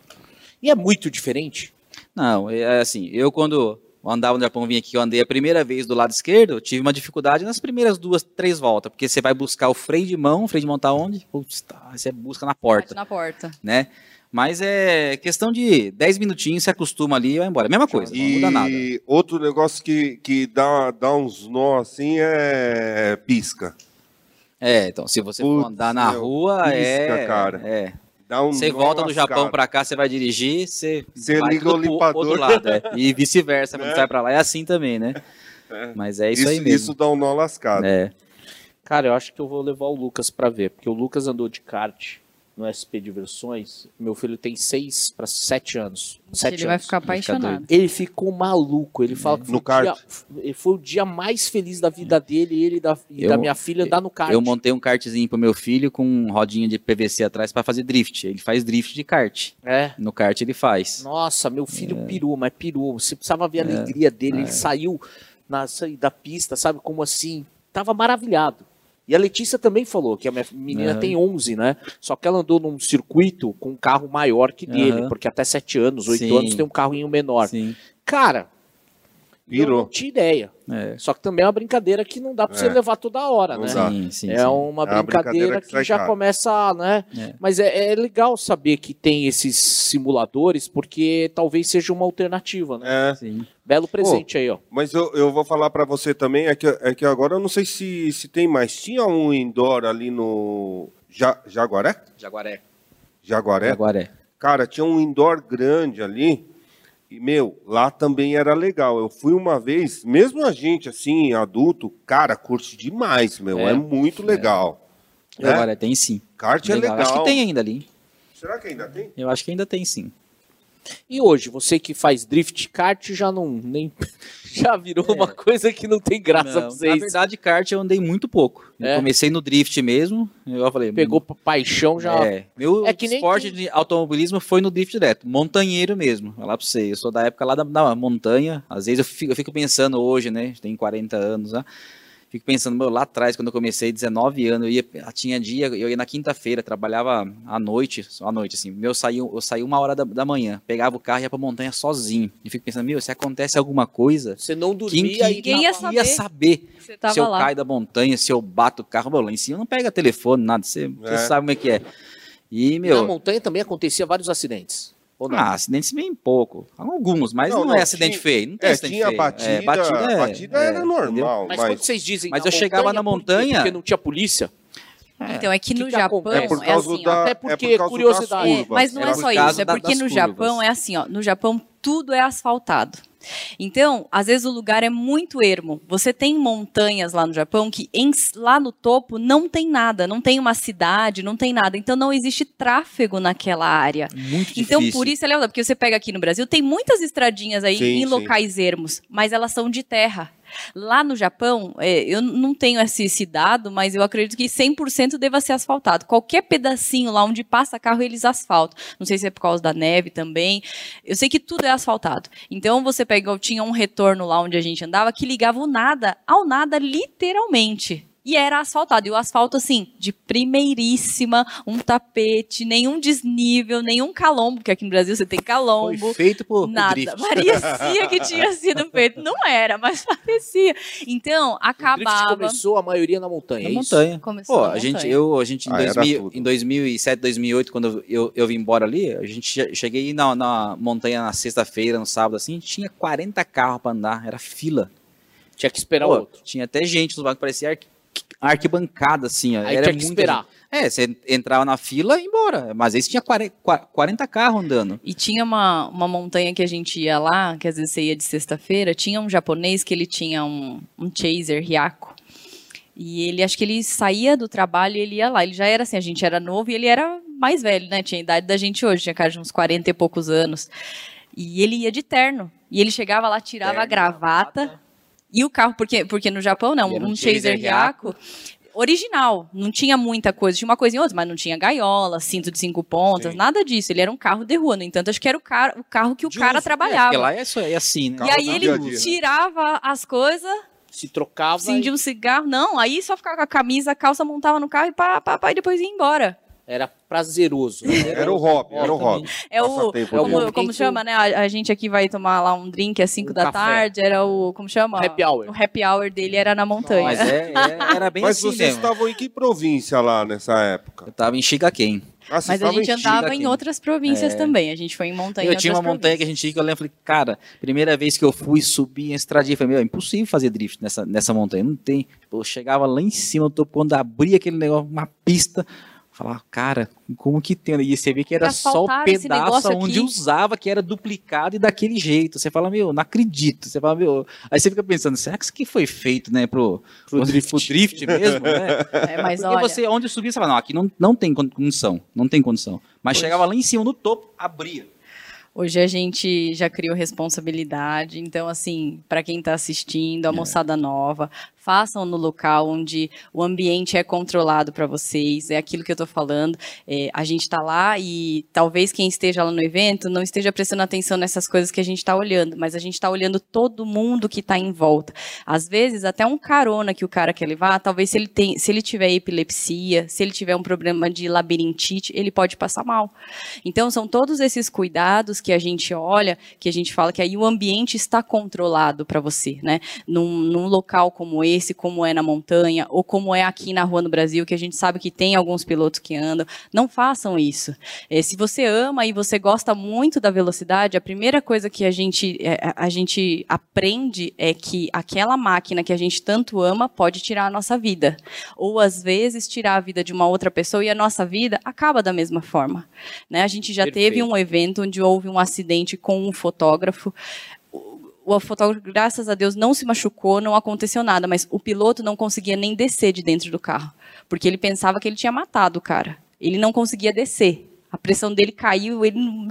E é muito diferente. Não, é assim, eu quando andava no Japão, vim aqui, eu andei a primeira vez do lado esquerdo, eu tive uma dificuldade nas primeiras duas, três voltas, porque você vai buscar o freio de mão, o freio de mão tá onde? Putz, tá, você busca na Bate porta, na porta. né? Mas é questão de 10 minutinhos, você acostuma ali e vai embora. Mesma coisa, não muda nada. E outro negócio que, que dá, dá uns nó assim é pisca. É, então, se você for Putz, andar na meu, rua, é. pisca, cara. É. Dá um Você volta do. Japão pra cá, você vai dirigir, você, Você liga o limpador. outro lado, é. E vice-versa, quando Né? sai pra lá é assim também, né? Mas é isso, Isso, aí mesmo. isso dá um nó lascado. É. Cara, eu acho que eu vou levar o Lucas pra ver, porque o Lucas andou de kart no SP Diversões. Meu filho tem 6 para 7 anos. 7 ele vai anos. ficar apaixonado. Ele ficou maluco. Ele fala que foi, No dia, foi o dia mais feliz da vida dele e ele da, e Eu- da minha filha andar no kart. Eu montei um kartzinho pro meu filho com rodinha de PVC atrás pra fazer drift. Ele faz drift de kart. É. No kart ele faz. Nossa, meu filho É. pirou, mas pirou. Você precisava ver a alegria dele. Ele saiu na, da pista, sabe? Como assim? Tava maravilhado. E a Letícia também falou que a minha menina Aham. tem 11, né? Só que ela andou num circuito com um carro maior que dele, Aham. porque até 7 anos, 8 Sim. anos tem um carrinho menor. Sim. Cara, eu Virou. não tinha ideia. É. Só que também é uma brincadeira que não dá pra você É. levar toda hora, né? Sim, sim, é sim. uma É uma brincadeira, brincadeira que que, já caro. começa, né? É. Mas é, é legal saber que tem esses simuladores, porque talvez seja uma alternativa, né? É. Sim. Belo presente aí, ó. Mas eu, eu vou falar pra você também, é que, é que agora eu não sei se, se tem mais. Tinha um indoor ali no ja, Jaguaré? Jaguaré. Jaguaré? Jaguaré. Cara, tinha um indoor grande ali. E, meu, lá também era legal. Eu fui uma vez, mesmo a gente, assim, adulto, cara, curte demais, meu. É, É. muito legal. Né? Jaguaré tem sim. Kart é legal. Acho que tem ainda ali. Será que ainda tem? Eu acho que ainda tem sim. E hoje, você que faz drift kart já não nem já virou uma coisa que não tem graça Não, pra na vocês. verdade, kart eu andei muito pouco. É? comecei no drift mesmo. Eu falei, Pegou pa- paixão já. É, meu É que esporte de automobilismo foi no drift direto, montanheiro mesmo. Falar pra você, eu sou da época lá da, da montanha. Às vezes eu fico, eu fico pensando hoje, né? Tem 40 anos já. Fico pensando, meu, lá atrás, quando eu comecei, 19 anos, eu ia, tinha dia, eu ia na quinta-feira, trabalhava à noite, só à noite, assim. Meu, eu saía, eu saía uma hora da, da manhã, pegava o carro e ia pra montanha sozinho. E fico pensando, meu, se acontece alguma coisa, Você não quem dormia que e Ninguém ia tava- ia saber. saber Você tava se eu lá. caio da montanha, se eu bato o carro, meu, lá em cima não pega telefone, nada, você, você É. sabe como é que é. E, Na meu, montanha também acontecia vários acidentes. Ou não? ah, acidentes bem pouco. Alguns, mas Não, não, não, é acidente tinha- feio. Não tem É, acidente tinha feio. batida, É, batida, é- batida é, era entendeu? normal, mas, mas, quando vocês dizem mas eu chegava na por montanha- Porque não tinha polícia. Então, é que, Que no que Japão é por é causa assim, ó, da, até é porque por causa curiosidade. É, mas não É é por só isso, é porque no curvas. Japão é assim, ó, no Japão tudo é asfaltado. Então, às vezes o lugar é muito ermo. Você tem montanhas lá no Japão que em- lá no topo não tem nada, não tem uma cidade, não tem nada. Então não existe tráfego naquela área. Muito Então, difícil. por isso é legal, porque você pega aqui no Brasil, tem muitas estradinhas aí Sim, em sim. locais ermos, mas elas são de terra. Lá no Japão, é, eu não tenho esse, esse dado, mas eu acredito que 100% deva ser asfaltado. Qualquer pedacinho lá onde passa carro, eles asfaltam. Não sei se é por causa da neve também. Eu sei que tudo é asfaltado. Então, você pega, tinha um retorno lá onde a gente andava que ligava o nada ao nada, literalmente. E era asfaltado. E o asfalto, assim, de primeiríssima, um tapete, nenhum desnível, nenhum calombo, porque aqui no Brasil você tem Foi calombo. feito por, Nada. drift. Parecia que tinha sido feito. Não era, mas parecia. Então, O drift acabava. começou a maioria na montanha. Na é isso? montanha. Começou Pô, na a gente, montanha. eu, a gente em, Ah, era 2000, tudo. em 2007, 2008, quando eu, eu vim embora ali, a gente che- cheguei na, na montanha na sexta-feira, no sábado, assim, tinha 40 carros pra andar, era fila. Tinha que esperar Pô, o outro. Tinha até gente no banco, parecia arquibancada, assim. Aí era tinha que esperar. gente. É, você entrava na fila e ia embora. Mas aí você tinha 40 carros andando. E tinha uma, uma montanha que a gente ia lá, que às vezes você ia de sexta-feira, tinha um japonês que ele tinha um, um chaser Ryako. E ele, acho que ele saía do trabalho e ele ia lá. Ele já era assim, a gente era novo e ele era mais velho, né? Tinha a idade da gente hoje, tinha cara de uns 40 e poucos anos. E ele ia de terno. E ele chegava lá, tirava terno, a gravata, gravata. E o carro, porque, porque no Japão, não, um, um Chaser Ryako original. Não tinha muita coisa, tinha uma coisa em outra, mas não tinha gaiola, cinto de cinco pontas, Sim. nada disso. Ele era um carro de rua. No entanto, acho que era o, car o carro que o cara trabalhava. É, lá é, é assim, né? E aí ele dia -dia. tirava as coisas. Se trocava. Acendia e... um cigarro. Não, aí só ficava com a camisa, a calça, montava no carro e pá, pá, pá, e depois ia embora. Era prazeroso. Né? Era o hobby, era o hobby. É o, como, como chama, né? A, a, gente aqui vai tomar lá um drink às 5 um da café. tarde, era o, como chama? O happy hour. O happy hour dele era na montanha. Mas é, é, era bem Mas assim vocês mesmo. estavam em que província lá nessa época? Eu estava em Shigaken. Ah, Mas a gente andava em outras províncias é. também. A gente foi em montanha. Eu tinha uma montanha que a gente ia, que eu lembro, falei, cara, primeira vez que eu fui subir em estradinha, falei, meu, é impossível fazer drift nessa, nessa montanha. Não tem. Eu chegava lá em cima, eu tô, quando abria aquele negócio, uma pista, Falar, cara, como que tem? E você vê que era só o pedaço onde usava, que era duplicado e daquele jeito. Você fala, meu, não acredito. Você fala, meu. Aí você fica pensando, será que isso aqui foi feito, né, pro, pro, drift. pro drift mesmo, né? É, mas Porque olha... você, onde subia, você fala, não, aqui não, não tem condição. Não tem condição. Mas pois. chegava lá em cima, no topo, abria. Hoje a gente já criou responsabilidade, então assim, para quem está assistindo, a é. moçada nova, façam no local onde o ambiente é controlado para vocês, é aquilo que eu estou falando. É, a gente está lá e talvez quem esteja lá no evento não esteja prestando atenção nessas coisas que a gente está olhando, mas a gente está olhando todo mundo que está em volta. Às vezes, até um carona que o cara quer levar, talvez se ele, tem, se ele tiver epilepsia, se ele tiver um problema de labirintite, ele pode passar mal. Então, são todos esses cuidados que a gente olha, que a gente fala que aí o ambiente está controlado para você, né? Num, num local como esse, como é na montanha, ou como é aqui na rua no Brasil, que a gente sabe que tem alguns pilotos que andam. Não façam isso. É, se você ama e você gosta muito da velocidade, a primeira coisa que a gente, é, a gente aprende é que aquela máquina que a gente tanto ama pode tirar a nossa vida. Ou, às vezes, tirar a vida de uma outra pessoa e a nossa vida acaba da mesma forma. Né? A gente já Perfeito. teve um evento onde houve um acidente com um fotógrafo o fotógrafo, graças a Deus, não se machucou, não aconteceu nada, mas o piloto não conseguia nem descer de dentro do carro, porque ele pensava que ele tinha matado o cara. Ele não conseguia descer. A pressão dele caiu, ele não,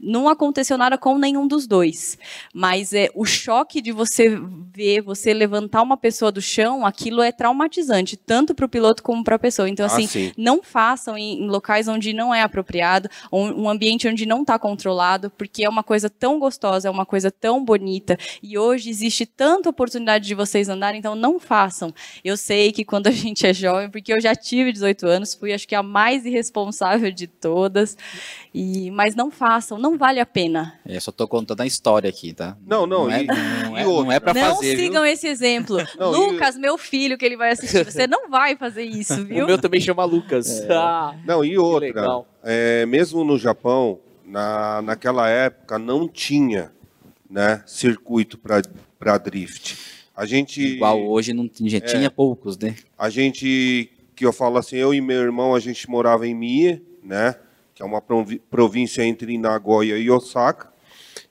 não aconteceu nada com nenhum dos dois. Mas é o choque de você ver, você levantar uma pessoa do chão, aquilo é traumatizante, tanto para o piloto como para a pessoa. Então, assim, ah, não façam em, em, locais onde não é apropriado, um, um ambiente onde não está controlado, porque é uma coisa tão gostosa, é uma coisa tão bonita. E hoje existe tanta oportunidade de vocês andarem, então não façam. Eu sei que quando a gente é jovem, porque eu já tive 18 anos, fui acho que a mais irresponsável de todas e, mas não façam, não vale a pena. Eu só estou contando a história aqui, tá? Não, não, não é, não, é, não é para fazer. Não sigam viu? esse exemplo. Não, Lucas, e... meu filho, que ele vai assistir, você não vai fazer isso, viu? O meu também chama Lucas. É. Ah, não, e outra, é, mesmo no Japão, na, naquela época não tinha né, circuito para drift. A gente. Igual hoje não tinha, é, tinha poucos, né? A gente, que eu falo assim, eu e meu irmão, a gente morava em Mie, né? Que é uma província entre Nagoya e Osaka.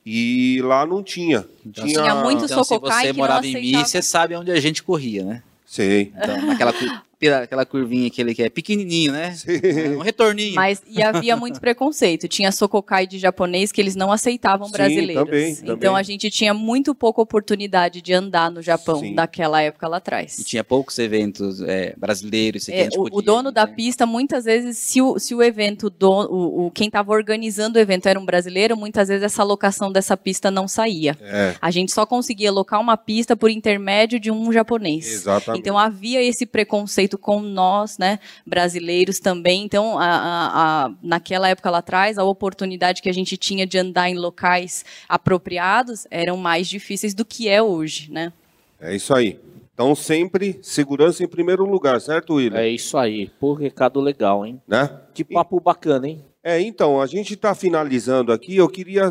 E lá não tinha. Então, tinha, tinha muito então, se você morava em Mie, você sabe onde a gente corria, né? Sei. Então, naquela aquela curvinha aquele que é pequenininho, né? Sim. Um retorninho. Mas e havia muito preconceito. Tinha sokokai de japonês que eles não aceitavam Sim, brasileiros. Também, então também. a gente tinha muito pouca oportunidade de andar no Japão Sim. naquela época lá atrás. E tinha poucos eventos é, brasileiros. É, o, podia, o, dono né? da pista, muitas vezes, se o, se o evento, do, o, o quem estava organizando o evento era um brasileiro, muitas vezes essa locação dessa pista não saía. É. A gente só conseguia alocar uma pista por intermédio de um japonês. Exatamente. Então havia esse preconceito feito com nós, né, brasileiros também. Então, a, a, a, naquela época lá atrás, a oportunidade que a gente tinha de andar em locais apropriados eram mais difíceis do que é hoje, né? É isso aí. Então, sempre segurança em primeiro lugar, certo, William? É isso aí. Pô, recado legal, hein? Né? Que papo e... bacana, hein? É, então, a gente está finalizando aqui. Eu queria,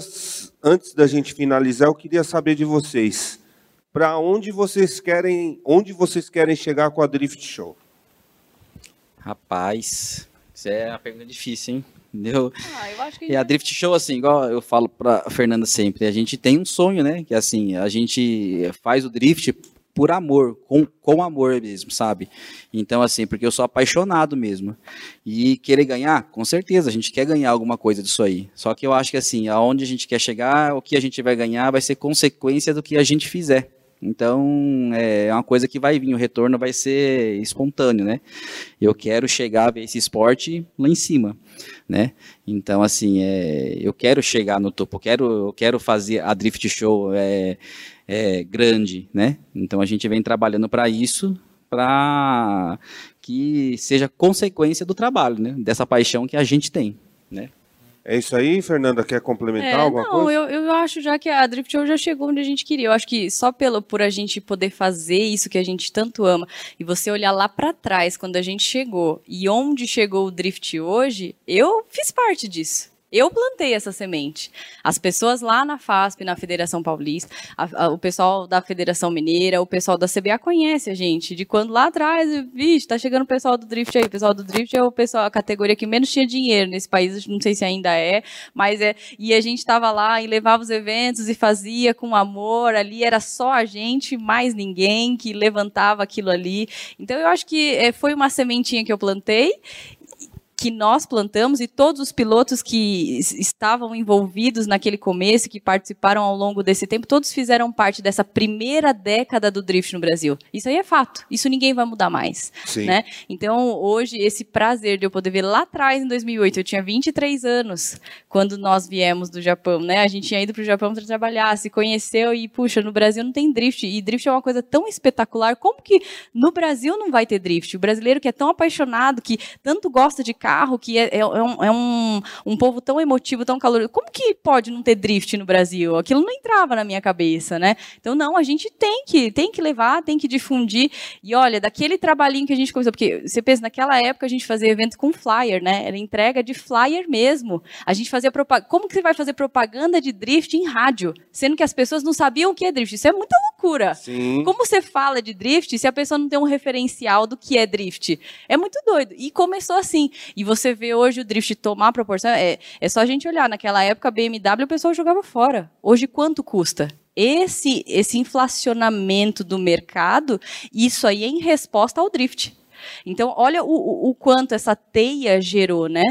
antes da gente finalizar, eu queria saber de vocês. Para onde vocês querem, onde vocês querem chegar com a Drift Show? Rapaz, isso é uma pergunta difícil, hein? Entendeu? Ah, eu acho que... E a Drift Show, assim, igual eu falo pra Fernanda sempre, a gente tem um sonho, né? Que assim, a gente faz o drift por amor, com, com amor mesmo, sabe? Então, assim, porque eu sou apaixonado mesmo. E querer ganhar, com certeza, a gente quer ganhar alguma coisa disso aí. Só que eu acho que, assim, aonde a gente quer chegar, o que a gente vai ganhar vai ser consequência do que a gente fizer. Então, é uma coisa que vai vir, o retorno vai ser espontâneo, né? Eu quero chegar a ver esse esporte lá em cima, né? Então, assim, é, eu quero chegar no topo, eu quero, eu quero fazer a Drift Show é, é, grande, né? Então, a gente vem trabalhando para isso, para que seja consequência do trabalho, né? Dessa paixão que a gente tem, né? É isso aí, Fernanda? Quer complementar é, alguma não, coisa? Não, eu, eu acho já que a Drift Show já chegou onde a gente queria. Eu acho que só pelo, por a gente poder fazer isso que a gente tanto ama e você olhar lá para trás, quando a gente chegou e onde chegou o Drift hoje, eu fiz parte disso. Eu plantei essa semente. As pessoas lá na FASP, na Federação Paulista, a, a, o pessoal da Federação Mineira, o pessoal da CBA conhece a gente. De quando lá atrás, vixe, tá chegando o pessoal do Drift aí. O pessoal do Drift é o pessoal, a categoria que menos tinha dinheiro nesse país, não sei se ainda é, mas é. E a gente tava lá e levava os eventos e fazia com amor. Ali era só a gente, mais ninguém que levantava aquilo ali. Então eu acho que é, foi uma sementinha que eu plantei que nós plantamos e todos os pilotos que estavam envolvidos naquele começo, que participaram ao longo desse tempo, todos fizeram parte dessa primeira década do drift no Brasil. Isso aí é fato. Isso ninguém vai mudar mais. Sim. Né? Então, hoje, esse prazer de eu poder ver lá atrás, em 2008, eu tinha 23 anos, quando nós viemos do Japão, né? A gente tinha ido para o Japão para trabalhar, se conheceu e, puxa, no Brasil não tem drift. E drift é uma coisa tão espetacular. Como que no Brasil não vai ter drift? O brasileiro que é tão apaixonado, que tanto gosta de carro, carro, que é, é, é, um, é um, um povo tão emotivo, tão caloroso. Como que pode não ter drift no Brasil? Aquilo não entrava na minha cabeça, né? Então, não, a gente tem que, tem que levar, tem que difundir. E olha, daquele trabalhinho que a gente começou, porque você pensa, naquela época a gente fazia evento com flyer, né? Era entrega de flyer mesmo. A gente fazia propaganda. Como que você vai fazer propaganda de drift em rádio? Sendo que as pessoas não sabiam o que é drift. Isso é muita loucura. Sim. Como você fala de drift se a pessoa não tem um referencial do que é drift? É muito doido. E começou assim. E você vê hoje o drift tomar proporção. É, é só a gente olhar. Naquela época, BMW o pessoal jogava fora. Hoje, quanto custa? Esse, esse inflacionamento do mercado, isso aí é em resposta ao drift. Então, olha o, o, quanto essa teia gerou, né?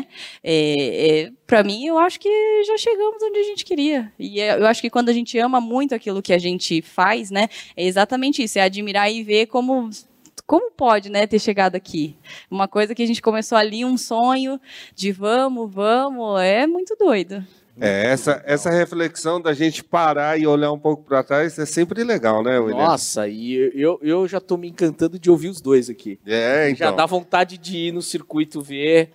É, é, Para mim, eu acho que já chegamos onde a gente queria. E é, eu acho que quando a gente ama muito aquilo que a gente faz, né? É exatamente isso, é admirar e ver como como pode, né, ter chegado aqui? Uma coisa que a gente começou ali, um sonho de vamos, vamos, é muito doido. É, essa, essa reflexão da gente parar e olhar um pouco para trás é sempre legal, né, William? Nossa, e eu, eu já estou me encantando de ouvir os dois aqui. É, então. Já dá vontade de ir no circuito ver,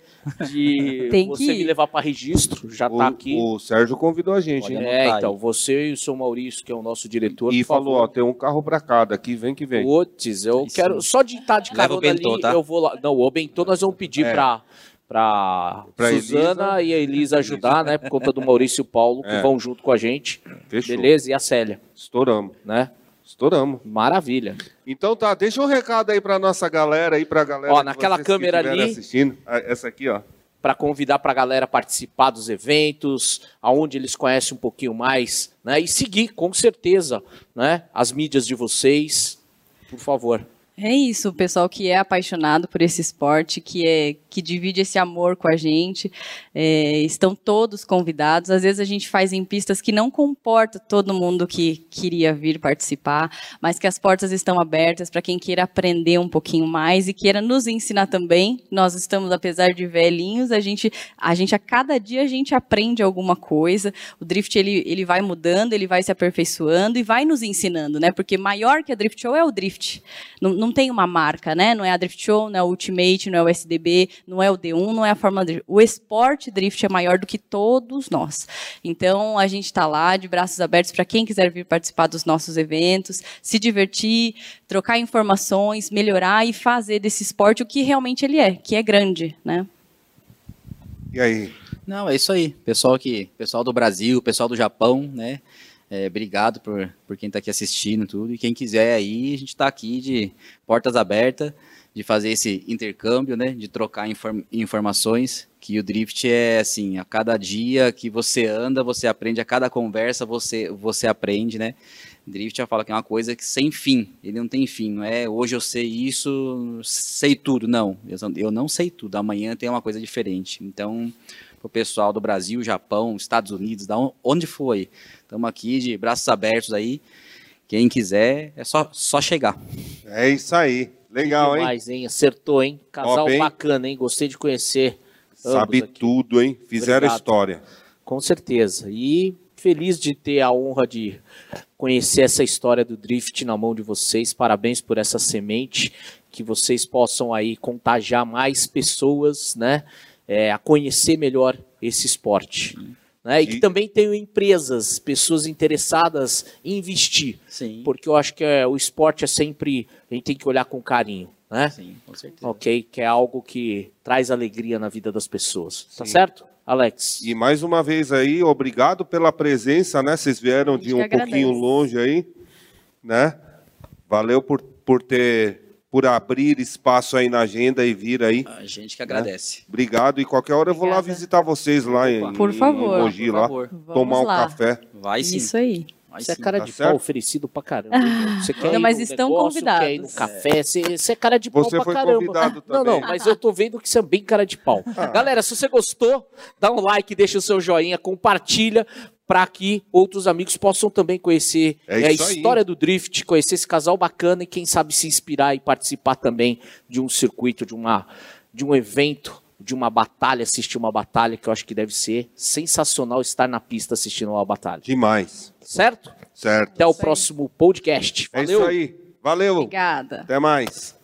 de Tem você me levar para registro, já está aqui. O Sérgio convidou a gente. Hein? É, então, você e o seu Maurício, que é o nosso diretor. E falou, ó, tem um carro para cada aqui, vem que vem. Putz, eu Isso. quero, só de estar de carona ali, tá? eu vou lá. Não, o Bentô nós vamos pedir é. para para Suzana Elisa. e a Elisa ajudar, né? Por conta do Maurício e o Paulo, que é. vão junto com a gente. Fechou. Beleza? E a Célia. Estouramos. Né? Estouramos. Maravilha. Então tá, deixa um recado aí para nossa galera aí, para a galera. Ó, naquela câmera ali. Assistindo. Ah, essa aqui, ó. Para convidar para a galera participar dos eventos, aonde eles conhecem um pouquinho mais, né? E seguir, com certeza, né? As mídias de vocês, por favor. É isso, o pessoal que é apaixonado por esse esporte, que é que divide esse amor com a gente, é, estão todos convidados. Às vezes a gente faz em pistas que não comporta todo mundo que queria vir participar, mas que as portas estão abertas para quem queira aprender um pouquinho mais e queira nos ensinar também. Nós estamos, apesar de velhinhos, a gente, a gente a cada dia a gente aprende alguma coisa. O drift ele, ele vai mudando, ele vai se aperfeiçoando e vai nos ensinando, né? Porque maior que a drift show é o drift. Não, não tem uma marca, né? Não é a drift show, não é o Ultimate, não é o SDB, não é o D1, não é a Fórmula Drift. O esporte drift é maior do que todos nós. Então, a gente está lá de braços abertos para quem quiser vir participar dos nossos eventos, se divertir, trocar informações, melhorar e fazer desse esporte o que realmente ele é, que é grande, né? E aí? Não, é isso aí. Pessoal que, pessoal do Brasil, pessoal do Japão, né? É, obrigado por, por quem está aqui assistindo tudo. E quem quiser aí, a gente está aqui de portas abertas. de fazer esse intercâmbio, né? De trocar inform informações. Que o drift é assim, a cada dia que você anda, você aprende, a cada conversa você, você aprende, né? Drift já fala que é uma coisa que sem fim, ele não tem fim, não é hoje eu sei isso, sei tudo, não, eu não sei tudo, amanhã tem uma coisa diferente. Então, o pessoal do Brasil, Japão, Estados Unidos, da onde foi, estamos aqui de braços abertos aí, quem quiser é só, só chegar. É isso aí, legal, hein? Mais, hein? Acertou, hein? Casal Top, hein? bacana, hein? Gostei de conhecer. Sabe tudo, hein? Fizeram Obrigado. história. Com certeza. E feliz de ter a honra de conhecer essa história do drift na mão de vocês. Parabéns por essa semente, que vocês possam aí contagiar mais pessoas, né, é, a conhecer melhor esse esporte. Né? E que também tenham empresas, pessoas interessadas em investir. Sim. Porque eu acho que é, o esporte é sempre, a gente tem que olhar com carinho. Né? Sim, com certeza. Ok, que é algo que traz alegria na vida das pessoas. Tá Sim. Tá certo? Alex. E mais uma vez aí, obrigado pela presença, né? Vocês vieram de um agradece. pouquinho longe aí, né? Valeu por, por ter por abrir espaço aí na agenda e vir aí. A gente que agradece. Né? Obrigado. E qualquer hora Obrigada. eu vou lá visitar vocês lá em, por favor. em Mogi, por lá, favor. tomar um café. Vai sim. Isso aí. Você é cara tá de certo? pau oferecido pra caramba. Você quer não, mas estão negócio, convidados. Quer ir no café, você, você é cara de pau você pra caramba. Também. Não, não, mas eu tô vendo que você é bem cara de pau. Ah. Galera, se você gostou, dá um like, deixa o seu joinha, compartilha para que outros amigos possam também conhecer é é a história aí. do drift, conhecer esse casal bacana e quem sabe se inspirar e participar também de um circuito, de uma de um evento de uma batalha, assistir uma batalha, que eu acho que deve ser sensacional estar na pista assistindo uma batalha. Demais. Certo? Certo. Até o próximo podcast. Valeu. É isso aí. Valeu. Obrigada. Até mais.